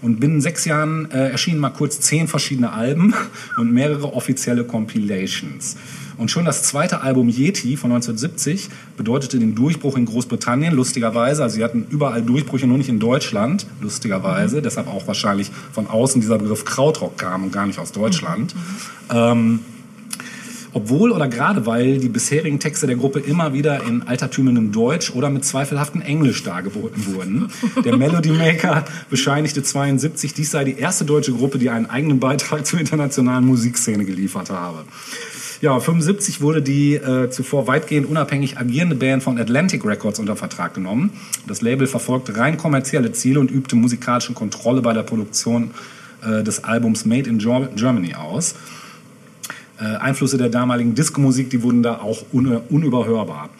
Und binnen sechs Jahren äh, erschienen mal kurz zehn verschiedene Alben und mehrere offizielle Compilations. Und schon das zweite Album Yeti von 1970 bedeutete den Durchbruch in Großbritannien, lustigerweise. Also sie hatten überall Durchbrüche, nur nicht in Deutschland, lustigerweise. Deshalb auch wahrscheinlich von außen dieser Begriff Krautrock kam und gar nicht aus Deutschland. Ähm, obwohl oder gerade weil die bisherigen Texte der Gruppe immer wieder in altertümendem Deutsch oder mit zweifelhaftem Englisch dargeboten wurden. Der Melody Maker bescheinigte 72, dies sei die erste deutsche Gruppe, die einen eigenen Beitrag zur internationalen Musikszene geliefert habe. Ja, 75 wurde die äh, zuvor weitgehend unabhängig agierende Band von Atlantic Records unter Vertrag genommen. Das Label verfolgte rein kommerzielle Ziele und übte musikalische Kontrolle bei der Produktion äh, des Albums Made in Ger- Germany aus. Äh, Einflüsse der damaligen Disco-Musik, die wurden da auch un unüberhörbar.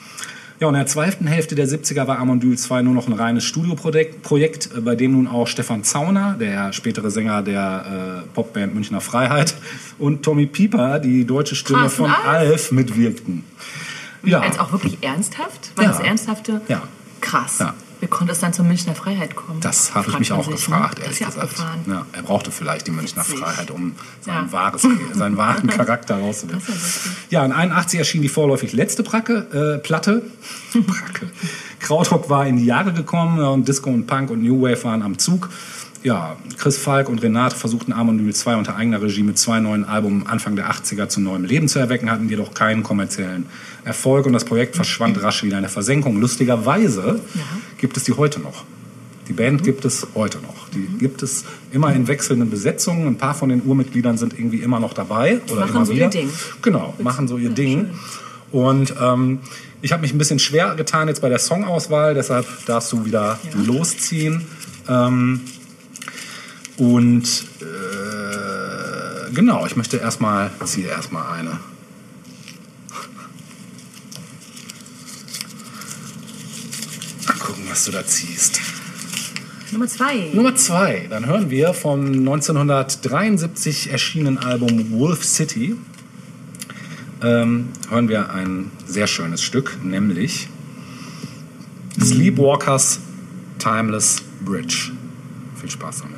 Ja, und in der zweiten Hälfte der 70er war Amondyl 2 nur noch ein reines Studioprojekt, Projekt, bei dem nun auch Stefan Zauner, der spätere Sänger der äh, Popband Münchner Freiheit, und Tommy Pieper, die deutsche Stimme Krass, von und Alf, mitwirkten. Ja, Als auch wirklich ernsthaft? War Ja. das Ernsthafte? Ja. Krass. Ja. Wie konnte es dann zur Münchner Freiheit kommen? das habe ich mich auch sich, gefragt, ne? ehrlich gesagt. Ja, er brauchte vielleicht die Münchner Witzig. Freiheit, um sein Ja. wahres, seinen wahren Charakter ist ja in 81 erschien die vorläufig letzte Pracke, äh, Platte. Pracke. Krautrock war in die Jahre gekommen und Disco und Punk und New Wave waren am Zug. Ja, Chris Falk und Renate versuchten Amondyl 2 unter eigener Regie mit zwei neuen Alben Anfang der 80er zu neuem Leben zu erwecken, hatten jedoch keinen kommerziellen Erfolg und das Projekt verschwand rasch wieder in der Versenkung. Lustigerweise gibt es die heute noch. Die Band gibt es heute noch. Die gibt es immer in wechselnden Besetzungen. Ein paar von den Urmitgliedern sind irgendwie immer noch dabei. Oder Machen immer so wieder. ihr Ding. Genau, machen so ihr Ding. Und ähm, ich habe mich ein bisschen schwer getan jetzt bei der Songauswahl, deshalb darfst du wieder losziehen. Ähm, und äh, genau, ich möchte erstmal, ziehe erstmal eine. Mal gucken, was du da ziehst. Nummer zwei. Nummer zwei, dann hören wir vom 1973 erschienenen Album Wolf City. Ähm, hören wir ein sehr schönes Stück, nämlich Sleepwalkers Timeless Bridge. Viel Spaß damit.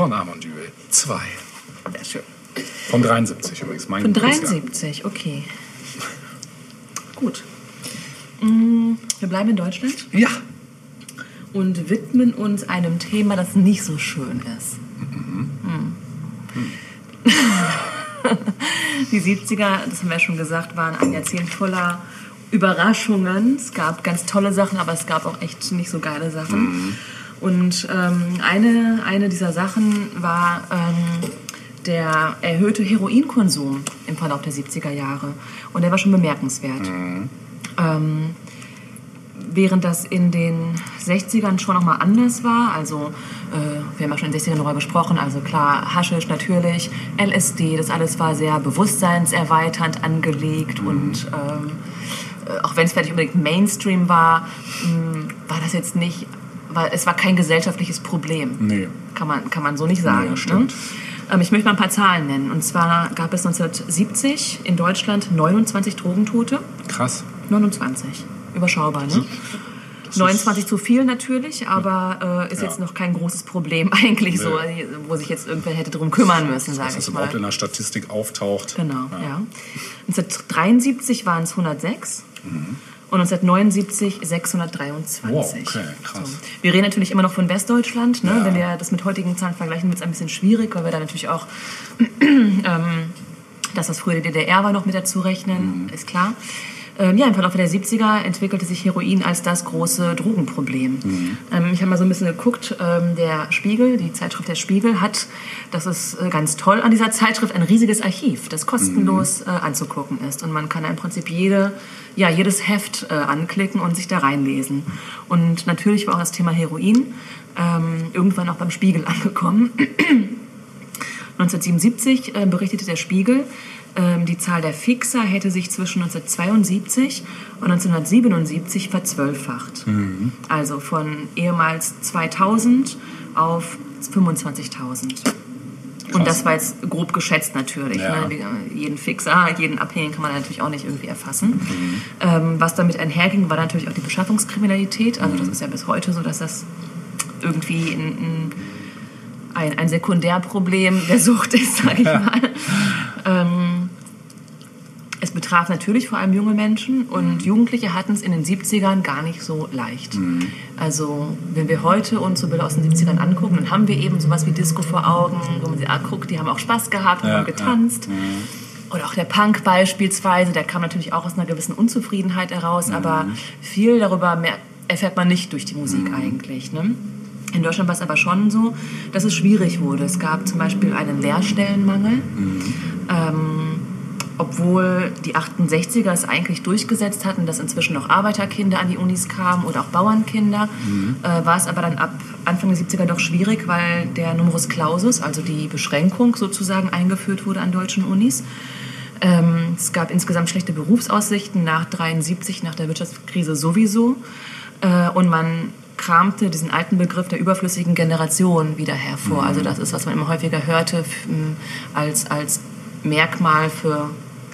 Von Amondyl 2. Sehr schön. Von 73 übrigens. Mein Von Geburtsjahr. 73, okay. Gut. Mm, Wir bleiben in Deutschland Ja. und widmen uns einem Thema, das nicht so schön ist. Hm. Die 70er, das haben wir ja schon gesagt, waren ein Jahrzehnt voller Überraschungen. Es gab ganz tolle Sachen, aber es gab auch echt nicht so geile Sachen. Und ähm, eine, eine dieser Sachen war ähm, der erhöhte Heroinkonsum im Verlauf der 70er Jahre. Und der war schon bemerkenswert. Ähm, während das in den 60ern schon nochmal anders war, also äh, wir haben ja schon in den 60ern darüber gesprochen, also klar, Haschisch natürlich, LSD, das alles war sehr bewusstseinserweiternd angelegt und ähm, äh, auch wenn es vielleicht nicht unbedingt Mainstream war, mh, war das jetzt nicht, war, es war kein gesellschaftliches Problem. Nee. Kann man, kann man so nicht sagen. Nee, stimmt. ne? ähm, ich möchte mal ein paar Zahlen nennen. Und zwar gab es 1970 in Deutschland 29 Drogentote. Krass. 29. Überschaubar, ne? 29 zu viel natürlich, aber äh, ist Ja. jetzt noch kein großes Problem eigentlich so, Nee. wo sich jetzt irgendwer hätte drum kümmern müssen, sage Dass das ich überhaupt in mal. der Statistik auftaucht. Genau, ja. 1973 waren es 106 und 1979 623. Mhm. Wow, okay, krass. So. Wir reden natürlich immer noch von Westdeutschland. Ne? Ja. Wenn wir das mit heutigen Zahlen vergleichen, wird es ein bisschen schwierig, weil wir da natürlich auch, ähm, dass das früher die DDR war, noch mit dazu rechnen, Mhm. ist klar. Ähm, ja, im Verlauf der 70er entwickelte sich Heroin als das große Drogenproblem. Mhm. Ähm, ich habe mal so ein bisschen geguckt, ähm, der Spiegel, die Zeitschrift Der Spiegel hat, das ist äh, ganz toll an dieser Zeitschrift, ein riesiges Archiv, das kostenlos äh, anzugucken ist. Und man kann im Prinzip jede, ja, jedes Heft äh, anklicken und sich da reinlesen. Und natürlich war auch das Thema Heroin ähm, irgendwann auch beim Spiegel angekommen. 1977 äh, berichtete der Spiegel, die Zahl der Fixer hätte sich zwischen 1972 und 1977 verzwölffacht. Also von ehemals 2000 auf 25.000. Und das war jetzt grob geschätzt natürlich. Ja. Ne? Wie- Jeden Fixer, jeden Abhängigen kann man natürlich auch nicht irgendwie erfassen. Ähm, was damit einherging, war natürlich auch die Beschaffungskriminalität. Also das ist ja bis heute so, dass das irgendwie ein, ein ein, ein Sekundärproblem der Sucht ist, sage ich mal. Ähm, es betraf natürlich vor allem junge Menschen und Jugendliche hatten es in den 70ern gar nicht so leicht. Also wenn wir heute uns so Bilder aus den 70ern angucken, dann haben wir eben sowas wie Disco vor Augen, wo man sich anguckt, die haben auch Spaß gehabt, Ja, haben getanzt. Oder auch der Punk beispielsweise, der kam natürlich auch aus einer gewissen Unzufriedenheit heraus, aber viel darüber erfährt man nicht durch die Musik eigentlich. Ne? In Deutschland war es aber schon so, dass es schwierig wurde. Es gab zum Beispiel einen Lehrstellenmangel. Ähm, obwohl die 68er es eigentlich durchgesetzt hatten, dass inzwischen auch Arbeiterkinder an die Unis kamen oder auch Bauernkinder, äh, war es aber dann ab Anfang der 70er doch schwierig, weil der Numerus Clausus, also die Beschränkung sozusagen eingeführt wurde an deutschen Unis. Ähm, es gab insgesamt schlechte Berufsaussichten nach 73, nach der Wirtschaftskrise sowieso. Äh, und man kramte diesen alten Begriff der überflüssigen Generation wieder hervor. Also das ist, was man immer häufiger hörte als, als Merkmal für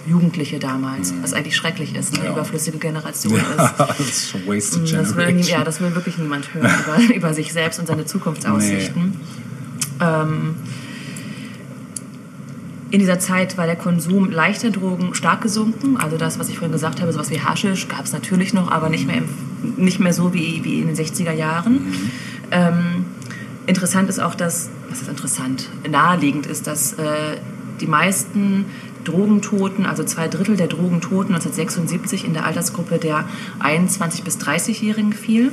Jugendliche damals, was eigentlich schrecklich ist, eine Ja. überflüssige Generation ist. das ist schon wasted Das will, nie, generation. ja, das will wirklich niemand hören über, über sich selbst und seine Zukunftsaussichten. Ähm, in dieser Zeit war der Konsum leichter Drogen stark gesunken. Also das, was ich vorhin gesagt habe, sowas wie Haschisch gab es natürlich noch, aber nicht mehr, im, nicht mehr so wie, wie in den 60er Jahren. Ähm, interessant ist auch, dass, was ist interessant, naheliegend ist, dass äh, die meisten Drogentoten, also zwei Drittel der Drogentoten 1976 in der Altersgruppe der 21- bis 30-Jährigen fiel.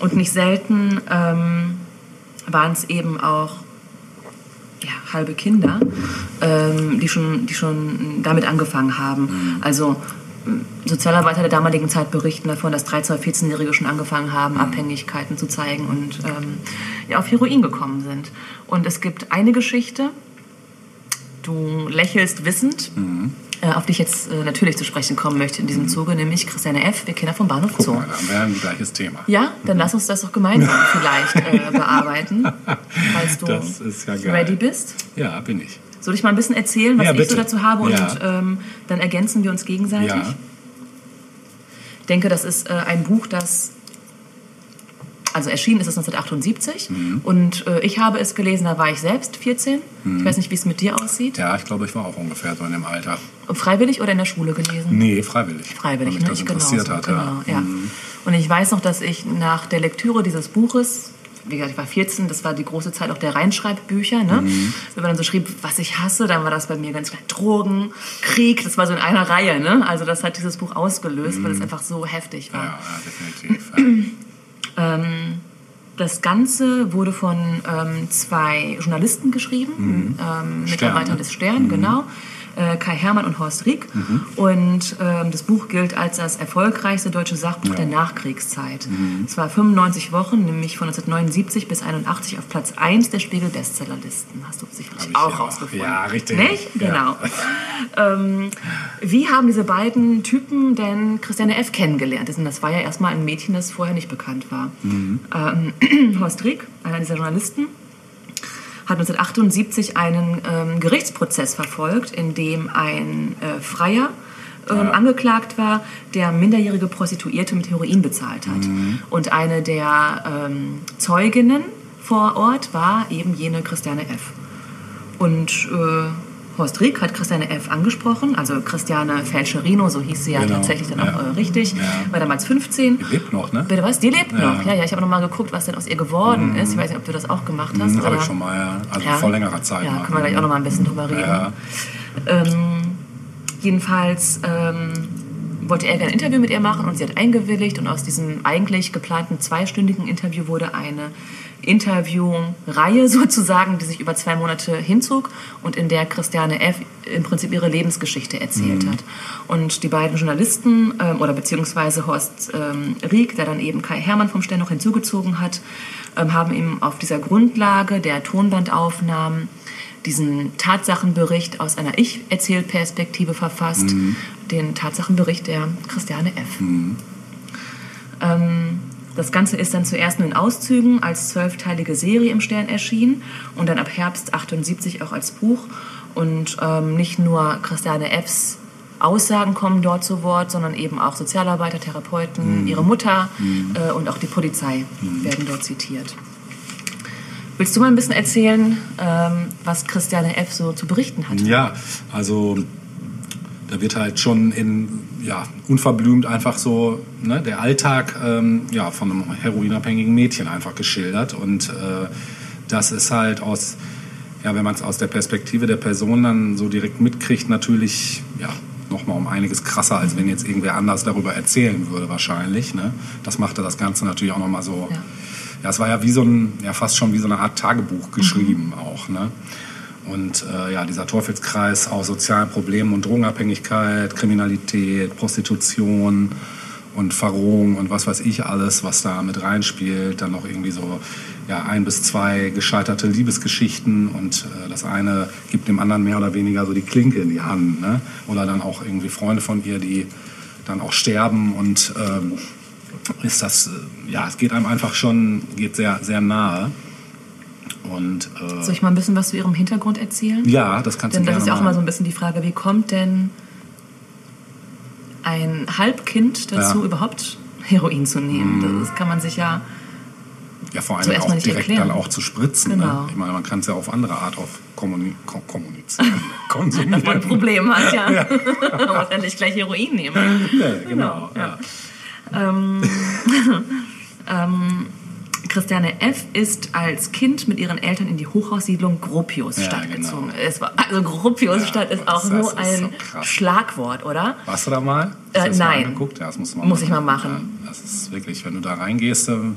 Und nicht selten ähm, waren es eben auch ja, halbe Kinder, ähm, die, schon, die schon damit angefangen haben. Also m, Sozialarbeiter der damaligen Zeit berichten davon, dass 13- oder 14-Jährige schon angefangen haben, Abhängigkeiten zu zeigen und ähm, ja, auf Heroin gekommen sind. Und es gibt eine Geschichte, du lächelst wissend, äh, auf die ich jetzt äh, natürlich zu sprechen kommen möchte in diesem Zuge, nämlich Christiane F., wir Kinder vom Bahnhof Guck Zoo. mal, da haben wir ein gleiches Thema. Ja, dann lass uns das doch gemeinsam vielleicht äh, bearbeiten, falls du Das ist ja ready bist. Ja, bin ich. Soll ich mal ein bisschen erzählen, was Ja, ich so dazu habe Ja. und ähm, dann ergänzen wir uns gegenseitig? Ja. Ich denke, das ist äh, ein Buch, das also erschienen ist es 1978 Mhm. und äh, ich habe es gelesen, da war ich selbst 14. Ich weiß nicht, wie es mit dir aussieht. Mhm. Ja, ich glaube, ich war auch ungefähr so in dem Alter. Freiwillig oder in der Schule gelesen? Nee, freiwillig. Freiwillig, Weil mich ne? das Ich interessiert genauso, hat. genau, ja. Mhm. Und ich weiß noch, dass ich nach der Lektüre dieses Buches, wie gesagt, ich war 14, das war die große Zeit auch der Reinschreibbücher, ne? Mhm. Wenn man dann so schrieb, was ich hasse, dann war das bei mir ganz klar Drogen, Krieg, das war so in einer Reihe, ne? Also das hat dieses Buch ausgelöst, weil es einfach so heftig war. Mhm. Ja, ja, definitiv. ja. Das Ganze wurde von ähm, zwei Journalisten geschrieben, ähm, Mitarbeitern ne? des Stern, genau. Äh, Kai Hermann und Horst Rieck. Und ähm, das Buch gilt als das erfolgreichste deutsche Sachbuch der Nachkriegszeit. Es war 95 Wochen, nämlich von 1979 bis 81 auf Platz 1 der Spiegel-Bestsellerlisten. Hast du sicherlich auch ja rausgefunden. Ja, richtig. Nicht? Ja. Genau. ähm, wie haben diese beiden Typen denn Christiane F. kennengelernt? Das war ja erstmal ein Mädchen, das vorher nicht bekannt war. Ähm, Horst Rieck, einer dieser Journalisten, hat 1978 einen ähm, Gerichtsprozess verfolgt, in dem ein äh, Freier ähm, angeklagt war, der minderjährige Prostituierte mit Heroin bezahlt hat. Und eine der ähm, Zeuginnen vor Ort war eben jene Christiane F. Und äh, Horst Rieck hat Christiane F. angesprochen, also Christiane Felcherino, so hieß sie ja Genau, tatsächlich dann ja. auch äh, richtig, Ja. war damals 15. Die lebt noch, ne? Bitte was? Die lebt Ja. noch. Ja, ja, ich habe noch mal geguckt, was denn aus ihr geworden ist. Ich weiß nicht, ob du das auch gemacht hast. Mhm, Habe ich schon mal, ja. Also vor längerer Zeit. Ja, mal. können wir gleich auch noch mal ein bisschen drüber reden. Ähm, jedenfalls ähm, wollte er gerne ein Interview mit ihr machen und sie hat eingewilligt und aus diesem eigentlich geplanten zweistündigen Interview wurde eine Interviewreihe sozusagen, die sich über zwei Monate hinzog und in der Christiane F. im Prinzip ihre Lebensgeschichte erzählt hat. Und die beiden Journalisten ähm, oder beziehungsweise Horst ähm, Rieck, der dann eben Kai Hermann vom Stern noch hinzugezogen hat, ähm, haben ihm auf dieser Grundlage der Tonbandaufnahmen diesen Tatsachenbericht aus einer Ich-Erzählperspektive verfasst, den Tatsachenbericht der Christiane F. Ähm, das Ganze ist dann zuerst nur in Auszügen als zwölfteilige Serie im Stern erschienen und dann ab Herbst 78 auch als Buch. Und ähm, nicht nur Christiane Fs Aussagen kommen dort zu Wort, sondern eben auch Sozialarbeiter, Therapeuten, ihre Mutter äh, und auch die Polizei werden dort zitiert. Willst du mal ein bisschen erzählen, ähm, was Christiane F. so zu berichten hat? Ja, also da wird halt schon in, ja, unverblümt einfach so ne, der Alltag ähm, ja, von einem heroinabhängigen Mädchen einfach geschildert. Und äh, das ist halt aus, ja, wenn man es aus der Perspektive der Person dann so direkt mitkriegt, natürlich ja, nochmal um einiges krasser, als wenn jetzt irgendwer anders darüber erzählen würde wahrscheinlich. Ne? Das machte das Ganze natürlich auch nochmal so... Ja. Ja, es war ja wie so ein, ja fast schon wie so eine Art Tagebuch geschrieben auch, ne? Und äh, ja, dieser Teufelskreis aus sozialen Problemen und Drogenabhängigkeit, Kriminalität, Prostitution und Verrohung und was weiß ich alles, was da mit reinspielt. Dann noch irgendwie so ja, ein bis zwei gescheiterte Liebesgeschichten und äh, das eine gibt dem anderen mehr oder weniger so die Klinke in die Hand. Ne? Oder dann auch irgendwie Freunde von ihr, die dann auch sterben und ähm, ist das, äh, ja, es geht einem einfach schon, geht sehr, sehr nahe. Und äh, Soll ich mal ein bisschen was zu Ihrem Hintergrund erzählen? ja, das kannst Denn du das gerne ist ja auch mal. immer so ein bisschen die Frage, wie kommt denn ein Halbkind dazu, Ja. Überhaupt Heroin zu nehmen? Das kann man sich ja Ja, vor allem auch direkt erklären. dann auch zu spritzen. Genau. Ne? Ich meine, man kann es ja auf andere Art auf kommuni ko kommunizieren, dass man ein konsumieren. Problem hat, ja. man muss ja nicht gleich Heroin nehmen. Nee, genau, ja. Christiane F. ist als Kind mit ihren Eltern in die Hochhaussiedlung Gropiusstadt Ja, genau. gezogen. War, also Gropiusstadt Ja, ist auch so ist ein so. Schlagwort, oder? Warst du da mal? Äh, mal nein. angeguckt? Ja, mal Muss machen. ich mal machen. Das ist wirklich, wenn du da reingehst, ähm,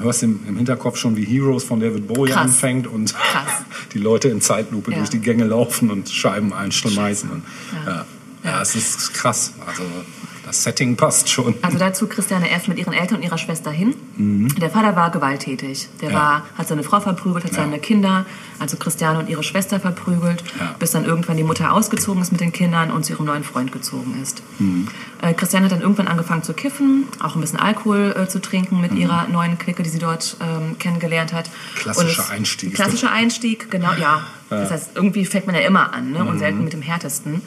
hörst im, im Hinterkopf schon, wie Heroes von David Bowie Krass. anfängt und die Leute in Zeitlupe durch die Gänge laufen und Scheiben einschmeißen. Und, ja. Ja. es ist krass. Also das Setting passt schon. Also dazu Christiane F. mit ihren Eltern und ihrer Schwester hin. Der Vater war gewalttätig. Der Mhm. Ja. war, hat seine Frau verprügelt, hat Ja. seine Kinder, also Christiane und ihre Schwester verprügelt, Ja. bis dann irgendwann die Mutter ausgezogen ist mit den Kindern und zu ihrem neuen Freund gezogen ist. Mhm. Äh, Christiane hat dann irgendwann angefangen zu kiffen, auch ein bisschen Alkohol äh, zu trinken mit ihrer neuen Clique, die sie dort ähm, kennengelernt hat. Mhm. Klassischer Einstieg. Klassischer Einstieg, genau, ja. Das heißt, irgendwie fängt man ja immer an ne? Mhm. und selten mit dem härtesten.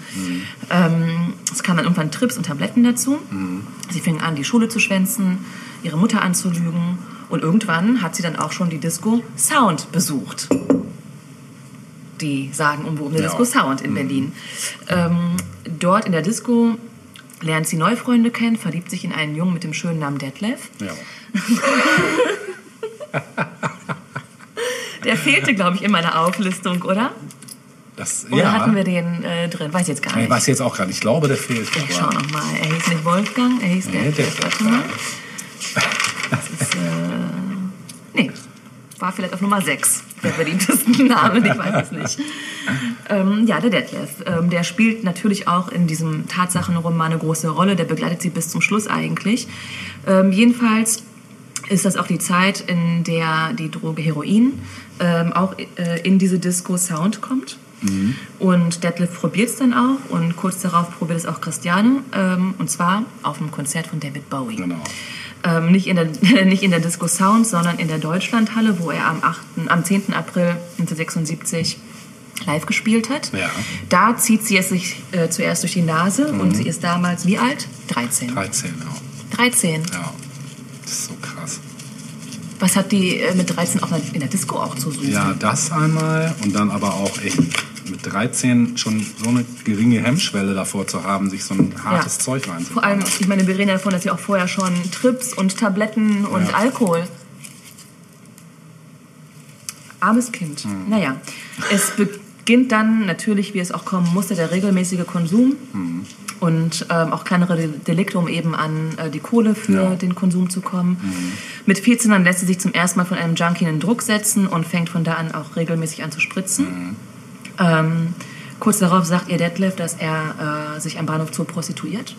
Ähm, es kamen dann irgendwann Trips und Tabletten dazu. Mhm. Sie fingen an, die Schule zu schwänzen, ihre Mutter anzulügen. Und irgendwann hat sie dann auch schon die Disco Sound besucht. Die sagen umwobene Ja. Disco Sound in Berlin. Ähm, dort in der Disco lernt sie neue Freunde kennen, verliebt sich in einen Jungen mit dem schönen Namen Detlef. Ja. Der fehlte, glaube ich, in meiner Auflistung, oder? Das, Oder ja. hatten wir den äh, drin? Weiß ich jetzt gar nicht. Ich weiß jetzt auch gar nicht. Ich glaube, der fehlt. Ich aber- schau noch mal. Er hieß nicht Wolfgang, er hieß Nee, Detlef. Detlef, Warte mal. Das ist, äh, nee, war vielleicht auf Nummer 6 der beliebtesten Namen, ich weiß es nicht. Ähm, ja, der Detlef. Ähm, der spielt natürlich auch in diesem Tatsachenroman eine große Rolle. Der begleitet sie bis zum Schluss eigentlich. Ähm, jedenfalls ist das auch die Zeit, in der die Droge Heroin ähm, auch äh, in diese Disco Sound kommt. Und Detlef probiert es dann auch und kurz darauf probiert es auch Christiane ähm, und zwar auf einem Konzert von David Bowie. Genau. Ähm, nicht, in der, nicht in der Disco Sound, sondern in der Deutschlandhalle, wo er am, 8., am 10. April 1976 live gespielt hat. Ja. Da zieht sie es sich äh, zuerst durch die Nase und sie ist damals wie alt? 13. 13, ja. 13. ja. Das ist so krass. Was hat die äh, mit 13 auch in der Disco auch zu suchen? Ja, das einmal und dann aber auch echt mit 13 schon so eine geringe Hemmschwelle davor zu haben, sich so ein hartes Ja. Zeug reinzuziehen. Vor allem, ich meine, wir reden ja davon, dass sie auch vorher schon Trips und Tabletten und Ja. Alkohol. Armes Kind. Mhm. Naja, es beginnt dann natürlich, wie es auch kommen musste, der regelmäßige Konsum Mhm. und ähm, auch kleinere De- Delikte, um eben an äh, die Kohle für Ja. Mhm. den Konsum zu kommen. Mit 14 dann lässt sie sich zum ersten Mal von einem Junkie in Druck setzen und fängt von da an auch regelmäßig an zu spritzen. Mhm. Ähm, kurz darauf sagt ihr Detlef, dass er äh, sich am Bahnhof Zoo prostituiert.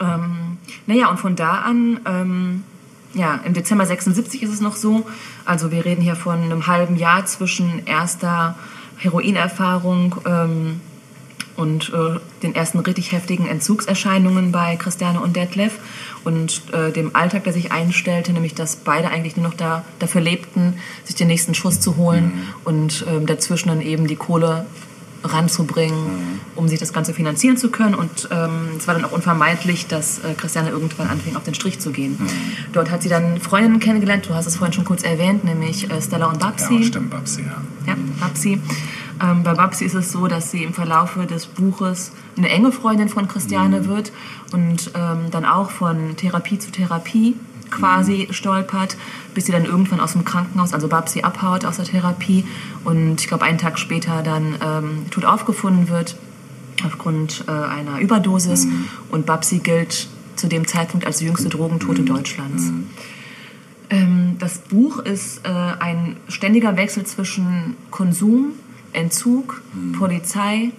ähm, naja, und von da an, ähm, ja, im Dezember 76 ist es noch so. Also wir reden hier von einem halben Jahr zwischen erster Heroinerfahrung ähm, und äh, den ersten richtig heftigen Entzugserscheinungen bei Christiane und Detlef und äh, dem Alltag, der sich einstellte, nämlich dass beide eigentlich nur noch da, dafür lebten, sich den nächsten Schuss zu holen und ähm, dazwischen dann eben die Kohle ranzubringen, um sich das Ganze finanzieren zu können. Und ähm, es war dann auch unvermeidlich, dass äh, Christiane irgendwann anfing, auf den Strich zu gehen. Dort hat sie dann Freundinnen kennengelernt, du hast es vorhin schon kurz erwähnt, nämlich äh, Stella und Babsi. Ja, stimmt, Babsi, ja. Ja, Babsi. Ähm, bei Babsi ist es so, dass sie im Verlaufe des Buches eine enge Freundin von Christiane wird und ähm, dann auch von Therapie zu Therapie quasi stolpert, bis sie dann irgendwann aus dem Krankenhaus, also Babsi abhaut aus der Therapie. Und ich glaube einen Tag später dann ähm, tot aufgefunden wird aufgrund äh, einer Überdosis. Und Babsi gilt zu dem Zeitpunkt als jüngste Drogentote Deutschlands. Ähm, das Buch ist äh, ein ständiger Wechsel zwischen Konsum, Entzug, Polizei,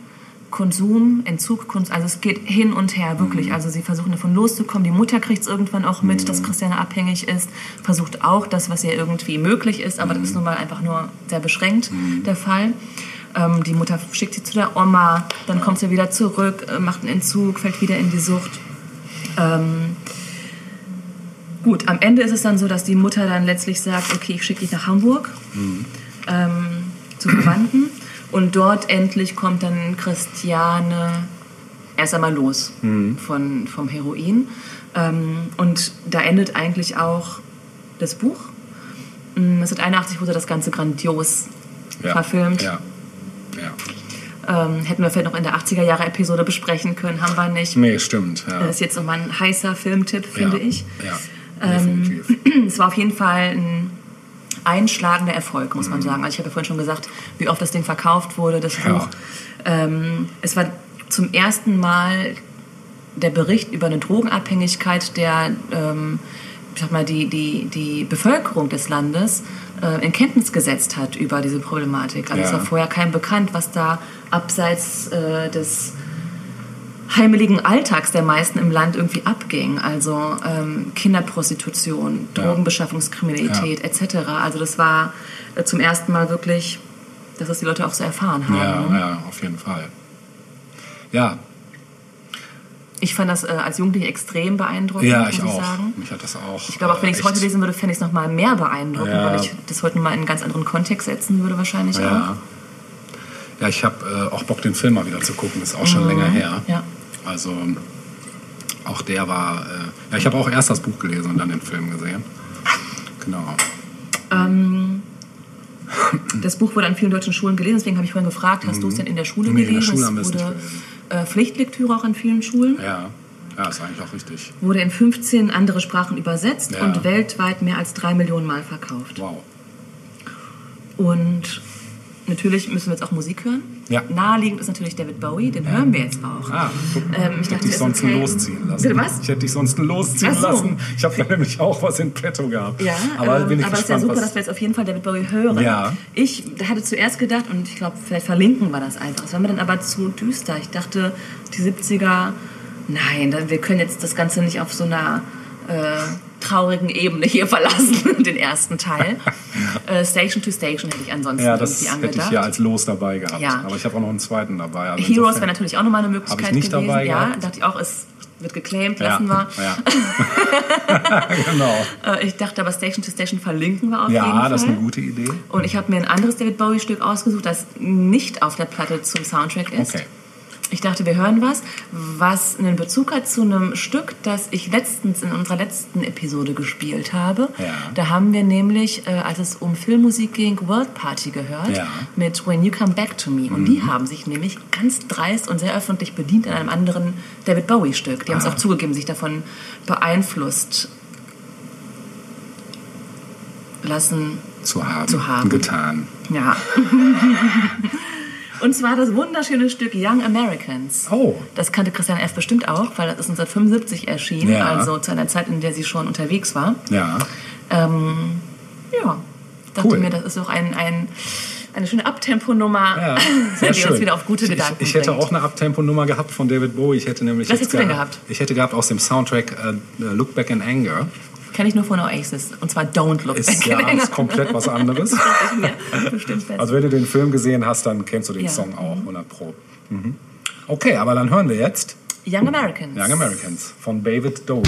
Konsum, Entzug, Konsum, also es geht hin und her, wirklich. Also sie versuchen davon loszukommen. Die Mutter kriegt es irgendwann auch mit, dass Christiane abhängig ist, versucht auch das, was ihr irgendwie möglich ist, aber das ist nun mal einfach nur sehr beschränkt der Fall. Ähm, die Mutter schickt sie zu der Oma, dann kommt sie wieder zurück, äh, macht einen Entzug, fällt wieder in die Sucht. Ähm, gut, am Ende ist es dann so, dass die Mutter dann letztlich sagt, okay, ich schicke dich nach Hamburg ähm, zu Verwandten und dort endlich kommt dann Christiane erst einmal los von, vom Heroin. Ähm, und da endet eigentlich auch das Buch. Mm, 1981 wurde das Ganze grandios Ja. verfilmt. Ja. ja. Ähm, hätten wir vielleicht noch in der 80er-Jahre-Episode besprechen können, haben wir nicht. Nee, stimmt. Das ist jetzt nochmal ein heißer Filmtipp, finde ich. Ja, Ähm, definitiv. Es war auf jeden Fall ein einschlagender Erfolg, muss Mhm. man sagen. Also ich habe ja vorhin schon gesagt, wie oft das Ding verkauft wurde, das Ja. Buch. Ähm, es war zum ersten Mal der Bericht über eine Drogenabhängigkeit, der ähm, ich sag mal, die, die, die Bevölkerung des Landes äh, in Kenntnis gesetzt hat über diese Problematik. Also es Ja. war vorher keinem bekannt, was da abseits äh, des heimeligen Alltags der meisten im Land irgendwie abging. Also ähm, Kinderprostitution, Ja. Drogenbeschaffungskriminalität etc. Also das war äh, zum ersten Mal wirklich, dass das die Leute auch so erfahren haben. Ja, ja, auf jeden Fall. Ja, Ich fand das äh, als Jugendliche extrem beeindruckend, ja, muss ich ich auch. sagen. Mich hat das auch. Ich glaube, auch wenn ich es äh, heute lesen würde, fände ich es noch mal mehr beeindruckend, Ja. weil ich das heute mal in einen ganz anderen Kontext setzen würde wahrscheinlich auch. Ja. Ja, ich habe äh, auch Bock, den Film mal wieder zu gucken. Das ist auch schon länger her. Mhm. Ja. Also auch der war. Äh, ja, ich habe auch erst das Buch gelesen und dann den Film gesehen. Genau. Das Buch wurde an vielen deutschen Schulen gelesen, deswegen habe ich vorhin gefragt, hast du es denn in der Schule Mhm. Nee, in der gelesen? Schule haben wir es nicht wurde gelesen. äh, Pflichtlektüre auch an vielen Schulen. Ja, ja, ist eigentlich auch richtig. Wurde in 15 andere Sprachen übersetzt Ja. und weltweit mehr als drei Millionen Mal verkauft. Wow. Und natürlich müssen wir jetzt auch Musik hören. Ja. Naheliegend ist natürlich David Bowie, den hören wir jetzt auch. Ah. Ähm, ich hätte dich sonst okay. losziehen lassen. Was? Ich hätte dich sonst losziehen so. lassen. Ich habe da nämlich auch was in petto gehabt. Ja, aber ähm, bin ich aber es ist ja super, dass wir jetzt auf jeden Fall David Bowie hören. Ja. Ich hatte zuerst gedacht, und ich glaube, vielleicht verlinken wir das einfach. Es war mir dann aber zu düster. Ich dachte, die 70er, nein, wir können jetzt das Ganze nicht auf so einer äh, traurigen Ebene hier verlassen, den ersten Teil. äh, Station to Station hätte ich ansonsten ja, das irgendwie hätte angedacht. ich ja als Los dabei gehabt. Ja. Aber ich habe auch noch einen zweiten dabei. Also Heroes wäre natürlich auch nochmal eine Möglichkeit gewesen. dabei ja, gehabt. dachte ich auch, es wird geclaimed, ja. lassen wir. Ja. genau. Äh, ich dachte aber Station to Station verlinken wir auf jeden Fall. Ja, das ist eine gute Idee. Und ich habe mir ein anderes David Bowie-Stück ausgesucht, das nicht auf der Platte zum Soundtrack ist. Okay. Ich dachte, wir hören was, was einen Bezug hat zu einem Stück, das ich letztens in unserer letzten Episode gespielt habe. Ja. Da haben wir nämlich, äh, als es um Filmmusik ging, World Party gehört Ja. Mhm. mit When You Come Back to Me. Und die haben sich nämlich ganz dreist und sehr öffentlich bedient an einem anderen David Bowie-Stück. Die haben es Ah. auch zugegeben, sich davon beeinflusst lassen Zu haben. Zu haben. Getan. ja. Und zwar das wunderschöne Stück Young Americans. Oh. Das kannte Christian F. bestimmt auch, weil das ist 1975 erschienen, Ja. also zu einer Zeit, in der sie schon unterwegs war. Ja. Ähm, ja, dachte Cool. mir, das ist auch ein, ein, eine schöne Abtempo-Nummer, Ja, die sehr uns schön. wieder auf gute ich, Gedanken Ich hätte bringt. auch eine Abtempo-Nummer gehabt von David Bowie. Ich hätte nämlich Was hättest du denn gehabt-? Ich hätte gehabt aus dem Soundtrack äh, Look Back in Anger. Kenne ich nur von Oasis. Und zwar Don't Look Ist Back ja ist komplett was anderes. Also wenn du den Film gesehen hast, dann kennst du den Ja. Song auch, 100 Pro. Mhm. Okay, aber dann hören wir jetzt Young Americans. Young Americans von David Bowie.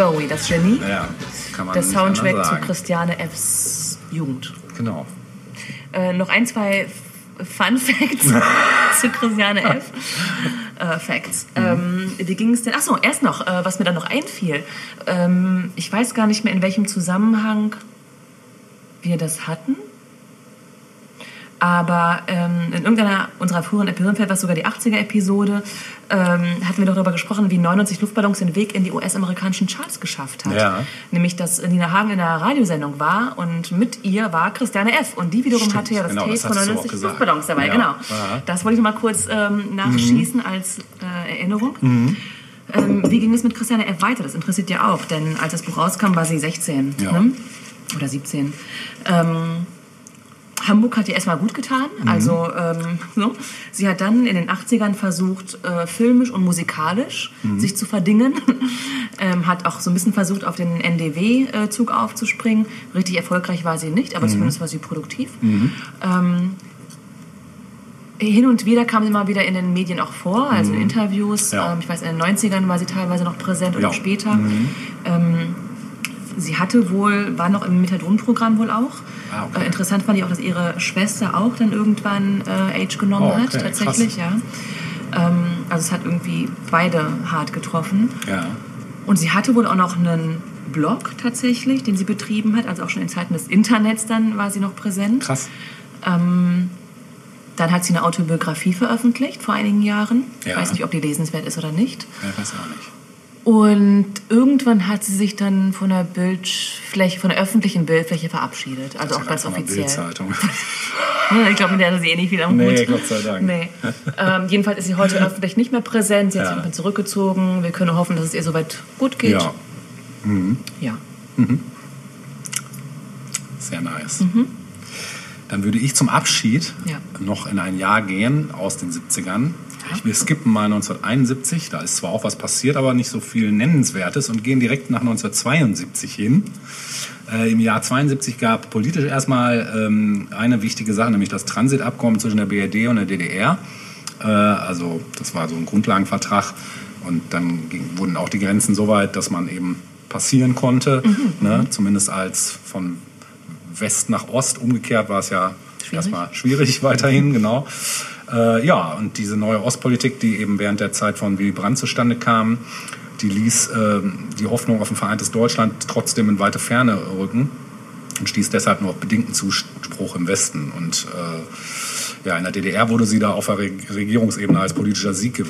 Bowie, das Genie. Ja, kann man Der Soundtrack zu. Christiane F's Jugend. Genau. Äh, noch ein, zwei Fun Facts zu Christiane F. Äh, Facts. Ähm, wie ging es denn? Achso, erst noch, äh, was mir dann noch einfiel. Ähm, ich weiß gar nicht mehr, in welchem Zusammenhang wir das hatten. Aber ähm, in irgendeiner unserer früheren Episoden, vielleicht war es sogar die 80er-Episode, ähm, hatten wir doch darüber gesprochen, wie 99 Luftballons den Weg in die US-amerikanischen Charts geschafft hat. Ja. Nämlich, dass Nina Hagen in einer Radiosendung war und mit ihr war Christiane F. Und die wiederum Stimmt, hatte ja das genau, Tape das von hattest du auch 99 gesagt. Luftballons dabei. Ja. Genau. Ja. Das wollte ich noch mal kurz ähm, nachschießen als äh, Erinnerung. Mhm. Ähm, wie ging es mit Christiane F. weiter? Das interessiert ja auch, denn als das Buch rauskam, war sie 16 Ja. ne? oder 17. Ähm, Hamburg hat ihr erstmal gut getan. Mhm. Also ähm, so. sie hat dann in den 80ern versucht, äh, filmisch und musikalisch Mhm. sich zu verdingen. ähm, hat auch so ein bisschen versucht, auf den NDW-Zug aufzuspringen. Richtig erfolgreich war sie nicht, Mhm. aber zumindest war sie produktiv. Ähm, Hin und wieder kam sie immer wieder in den Medien auch vor, also in Interviews. Mhm. Ja. Ähm, ich weiß, in den 90ern war sie teilweise noch präsent und Ja. auch später. Ähm, sie hatte wohl, war noch im Methadon-Programm wohl auch. Ah, okay. äh, interessant fand ich auch, dass ihre Schwester auch dann irgendwann äh, Age genommen Oh, okay, hat, tatsächlich, ja. Ähm, also es hat irgendwie beide hart getroffen. Ja. Und sie hatte wohl auch noch einen Blog tatsächlich, den sie betrieben hat, also auch schon in Zeiten des Internets dann war sie noch präsent. Krass. Dann hat sie eine Autobiografie veröffentlicht vor einigen Jahren. Ich Ja. weiß nicht, ob die lesenswert ist oder nicht. Ja, weiß auch nicht. Und irgendwann hat sie sich dann von der Bildfläche, von der öffentlichen Bildfläche verabschiedet. Also auch ganz offiziell. Bildzeitung. Ich glaube, mit der hat sie eh nicht viel am Nee, Hut. Gott sei Dank. Nee. Ähm, jedenfalls ist sie heute öffentlich nicht mehr präsent. Sie hat Ja. sich irgendwann zurückgezogen. Wir können hoffen, dass es ihr soweit gut geht. Ja, ja. sehr nice. Dann würde ich zum Abschied Ja. noch in ein Jahr gehen aus den 70ern. Ich, wir skippen mal 1971, da ist zwar auch was passiert, aber nicht so viel Nennenswertes und gehen direkt nach 1972 hin. Äh, Im Jahr 72 gab politisch erstmal ähm, eine wichtige Sache, nämlich das Transitabkommen zwischen der BRD und der DDR. Äh, also das war so ein Grundlagenvertrag und dann ging, wurden auch die Grenzen so weit, dass man eben passieren konnte, ne? zumindest als von West nach Ost. Umgekehrt war es ja Schwierig. erstmal schwierig weiterhin, genau. Äh, ja, und diese neue Ostpolitik, die eben während der Zeit von Willy Brandt zustande kam, die ließ ähm, die Hoffnung auf ein vereintes Deutschland trotzdem in weite Ferne rücken und stieß deshalb nur auf bedingten Zuspruch im Westen. Und äh, ja, in der DDR wurde sie da auf der Re Regierungsebene als politischer Sieg ge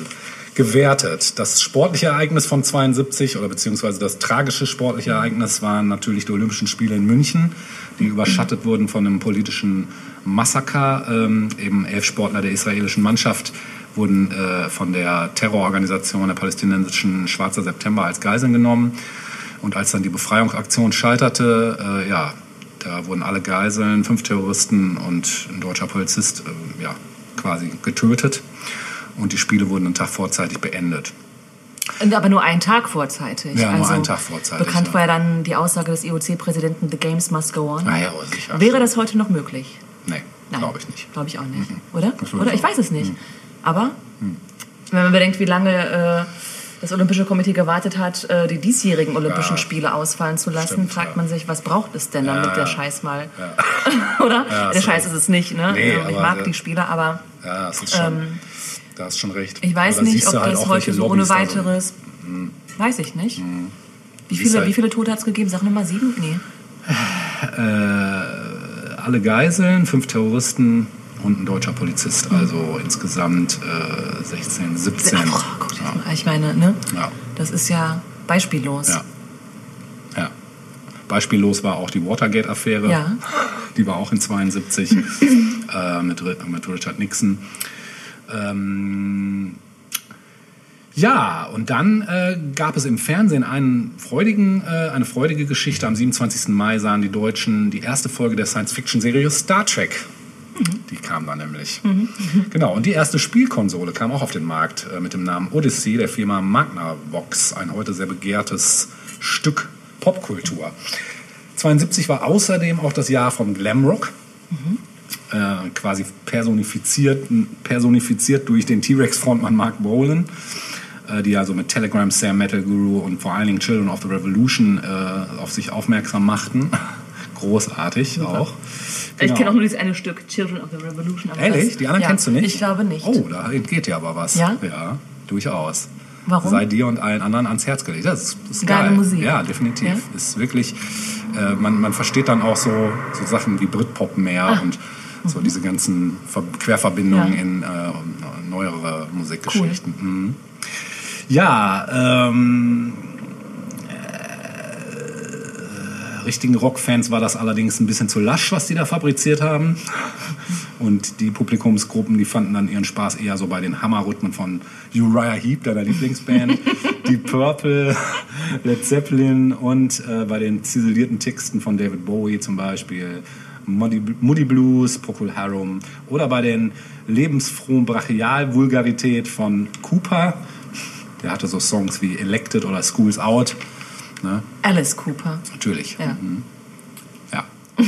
gewertet. Das sportliche Ereignis von 72 oder beziehungsweise das tragische sportliche Ereignis waren natürlich die Olympischen Spiele in München, die überschattet wurden von einem politischen Massaker. Ähm, eben elf Sportler der israelischen Mannschaft wurden äh, von der Terrororganisation der palästinensischen Schwarzer September als Geiseln genommen. Und als dann die Befreiungsaktion scheiterte, äh, ja, da wurden alle Geiseln, fünf Terroristen und ein deutscher Polizist äh, ja, quasi getötet. Und die Spiele wurden einen Tag vorzeitig beendet. Und Aber nur einen Tag vorzeitig. Ja, nur also einen Tag vorzeitig, Bekannt ja. war ja dann die Aussage des IOC-Präsidenten, the games must go on. Naja, aber sicher. Wäre das heute noch möglich? Nee, glaube ich nicht. Glaube ich auch nicht. Oder? Das würde Oder? ich weiß es nicht. Aber wenn man bedenkt, wie lange äh, das Olympische Komitee gewartet hat, äh, die diesjährigen Olympischen Ja. Spiele ausfallen zu lassen, Stimmt, fragt ja. man sich, was braucht es denn, damit Ja, der. Scheiß mal... Oder? Der Scheiß ist es nicht, ne? Nee, Ähm, ich mag äh, die Spiele, aber Ja, das ist schon, da hast schon recht. Ähm, ich weiß nicht, ob halt das heute so ohne weiteres... Weiß ich nicht. Wie, Siehst viele, halt- wie viele Tote hat es gegeben? Sag Nummer sieben? Nee. Alle Geiseln, fünf Terroristen und ein deutscher Polizist. Also insgesamt äh, 16, 17. Oh Gott, ja. ich meine, ne? Ja. Das ist ja beispiellos. Ja. ja. Beispiellos war auch die Watergate-Affäre. Ja. Die war auch in 72 äh, mit, mit Richard Nixon. Ähm, ja, und dann äh, gab es im Fernsehen einen freudigen, äh, eine freudige Geschichte. Am 27. Mai sahen die Deutschen die erste Folge der Science-Fiction-Serie Star Trek. Die kam da nämlich. Genau, und die erste Spielkonsole kam auch auf den Markt äh, mit dem Namen Odyssey der Firma Magnavox, ein heute sehr begehrtes Stück Popkultur. 72 war außerdem auch das Jahr vom Glamrock, äh, quasi personifiziert, personifiziert durch den T-Rex-Frontmann Mark Bolan, die also mit Telegram, Sam Metal Guru und vor allen Dingen Children of the Revolution äh, auf sich aufmerksam machten. Großartig auch. Ich Genau. kenne auch nur dieses eine Stück, Children of the Revolution. aber Ehrlich? das- Die anderen ja, kennst du nicht? Ich glaube nicht. Oh, da entgeht dir aber was. Ja? Ja, durchaus. Warum? Sei dir und allen anderen ans Herz gelegt. Das ist, das ist Geile geil. Musik. Ja, definitiv. Ja? Ist wirklich, äh, man, man versteht dann auch so, so Sachen wie Britpop mehr und so diese ganzen Ver Querverbindungen Ah. Mhm. Ja. in äh, neuere Musikgeschichten. Mhm. Ja, ähm, äh, richtigen Rockfans war das allerdings ein bisschen zu lasch, was die da fabriziert haben. Und die Publikumsgruppen, die fanden dann ihren Spaß eher so bei den Hammerrhythmen von Uriah Heep, deiner Lieblingsband, die Purple, Led Zeppelin und äh, bei den ziselierten Texten von David Bowie zum Beispiel Muddy, Moody Blues, Procol Harum oder bei den lebensfrohen Brachial-Vulgarität von Cooper. Der hatte so Songs wie Elected oder School's Out. Ne? Alice Cooper. Natürlich. Ja. Ja.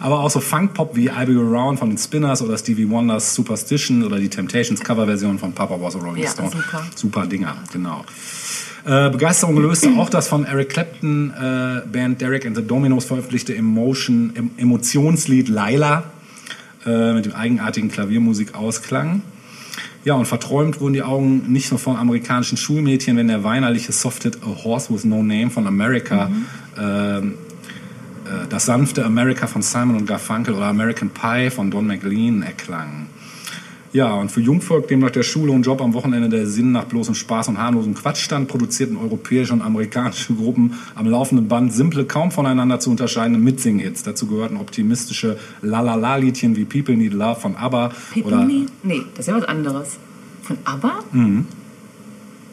Aber auch so Funk-Pop wie I Be Around von den Spinners oder Stevie Wonders Superstition oder die Temptations Coverversion von Papa Was a Rolling Ja, Stone. super. Super Dinger, genau. Äh, Begeisterung löste auch das von Eric Clapton äh, Band Derek and the Dominos veröffentlichte Emotion, em Emotionslied Laila äh, mit dem eigenartigen Klaviermusik ausklang. Ja, und verträumt wurden die Augen nicht nur von amerikanischen Schulmädchen, wenn der weinerliche Softhit A Horse with No Name von America, ähm, äh, das sanfte America von Simon und Garfunkel oder American Pie von Don McLean erklang. Ja, und für Jungvolk, dem nach der Schule und Job am Wochenende der Sinn nach bloßem Spaß und harmlosem Quatsch stand, produzierten europäische und amerikanische Gruppen am laufenden Band simple, kaum voneinander zu unterscheidende Mitsing-Hits. Dazu gehörten optimistische La-La-La-Liedchen wie People Need Love von ABBA oder, Pipini? Nee, das ist ja was anderes. Von ABBA?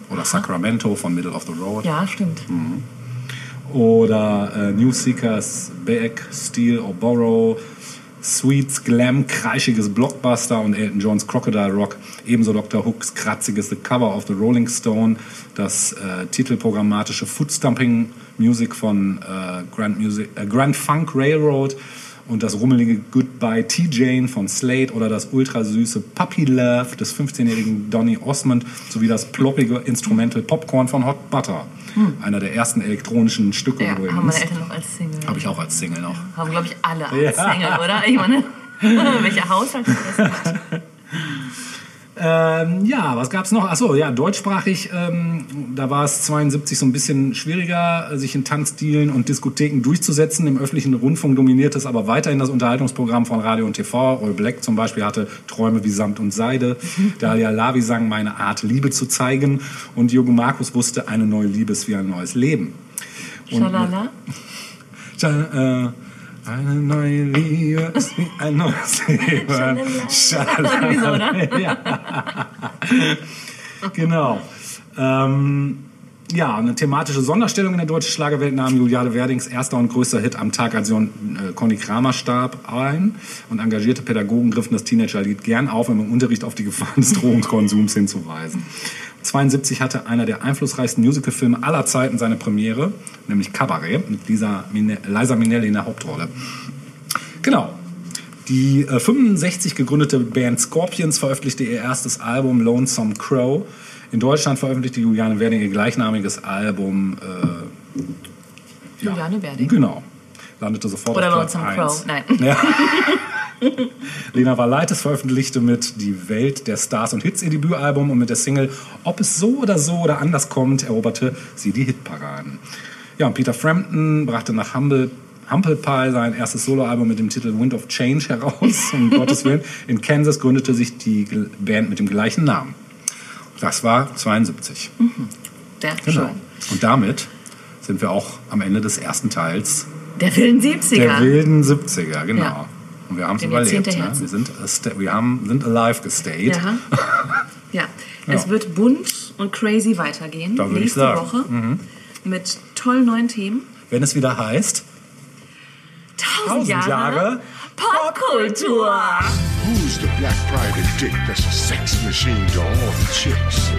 oder Sacramento von Middle of the Road. Ja, stimmt. oder äh, New Seekers, Beck, Steel or Borrow, Sweets, Glam, kreischiges Blockbuster und Elton Johns Crocodile Rock, ebenso Dr. Hooks kratziges The Cover of the Rolling Stone, das äh, titelprogrammatische Footstumping Music von äh, Grand, Music, äh, Grand Funk Railroad und das rummelige Goodbye T-Jane von Slade oder das ultrasüße Puppy Love des 15-jährigen Donny Osmond sowie das ploppige Instrumental Popcorn von Hot Butter. Einer der ersten elektronischen Stücke Ja, übrigens. haben meine Eltern noch als Single. Habe ich auch als Single noch. Haben, glaube ich, alle als Ja. Single, oder? Ich meine, welcher Haushalt hat das? Ähm, ja, was gab's noch? Achso, ja, deutschsprachig, ähm, da war es 72 so ein bisschen schwieriger, sich in Tanzstilen und Diskotheken durchzusetzen. Im öffentlichen Rundfunk dominierte es aber weiterhin das Unterhaltungsprogramm von Radio und TV. All Black zum Beispiel hatte Träume wie Samt und Seide. Dalia Lavi sang Meine Art, Liebe zu zeigen. Und Jogo Markus wusste, eine neue Liebe ist wie ein neues Leben. Und- Schalala. Scha- äh, eine neue Liebe ist wie ein neues Leben. Oder? Ja. genau. Ähm, ja, eine thematische Sonderstellung in der deutschen Schlagerwelt nahm Juliane Werdings erster und größter Hit am Tag, als Jon äh, Conny Kramer starb, ein. Und engagierte Pädagogen griffen das Teenagerlied gern auf, um im Unterricht auf die Gefahren des Drogenkonsums hinzuweisen. 72 hatte einer der einflussreichsten Musicalfilme aller Zeiten seine Premiere, nämlich Cabaret, mit Lisa Mine Liza Minnelli in der Hauptrolle. Genau. Die äh, 65 gegründete Band Scorpions veröffentlichte ihr erstes Album Lonesome Crow. In Deutschland veröffentlichte Juliane Werding ihr gleichnamiges Album. Äh, ja, Juliane Werding. Genau. Landete sofort Oder auf Platz Lonesome 1. Crow. Nein. Ja. Lena Valaitis veröffentlichte mit Die Welt der Stars und Hits ihr Debütalbum und mit der Single Ob es so oder so oder anders kommt, eroberte sie die Hitparaden. Ja, und Peter Frampton brachte nach Humble, Humble Pie sein erstes Soloalbum mit dem Titel Wind of Change heraus. Um Gottes Willen. In Kansas gründete sich die Band mit dem gleichen Namen. Das war 72. Sehr Genau. schön. Und damit sind wir auch am Ende des ersten Teils Der wilden 70er. der wilden 70er, genau. Ja. Und wir haben es überlebt. Ne? Wir, sind, sta- wir haben, sind alive gestayed. Ja. ja. Es Ja. wird bunt und crazy weitergehen. Da würde ich nächste sagen. Mhm. Woche. Mit tollen neuen Themen. Wenn es wieder heißt, Tausend, 1000 Jahre, Jahre Popkultur. Who's the black pride and dick that's a sex machine to all the chicks?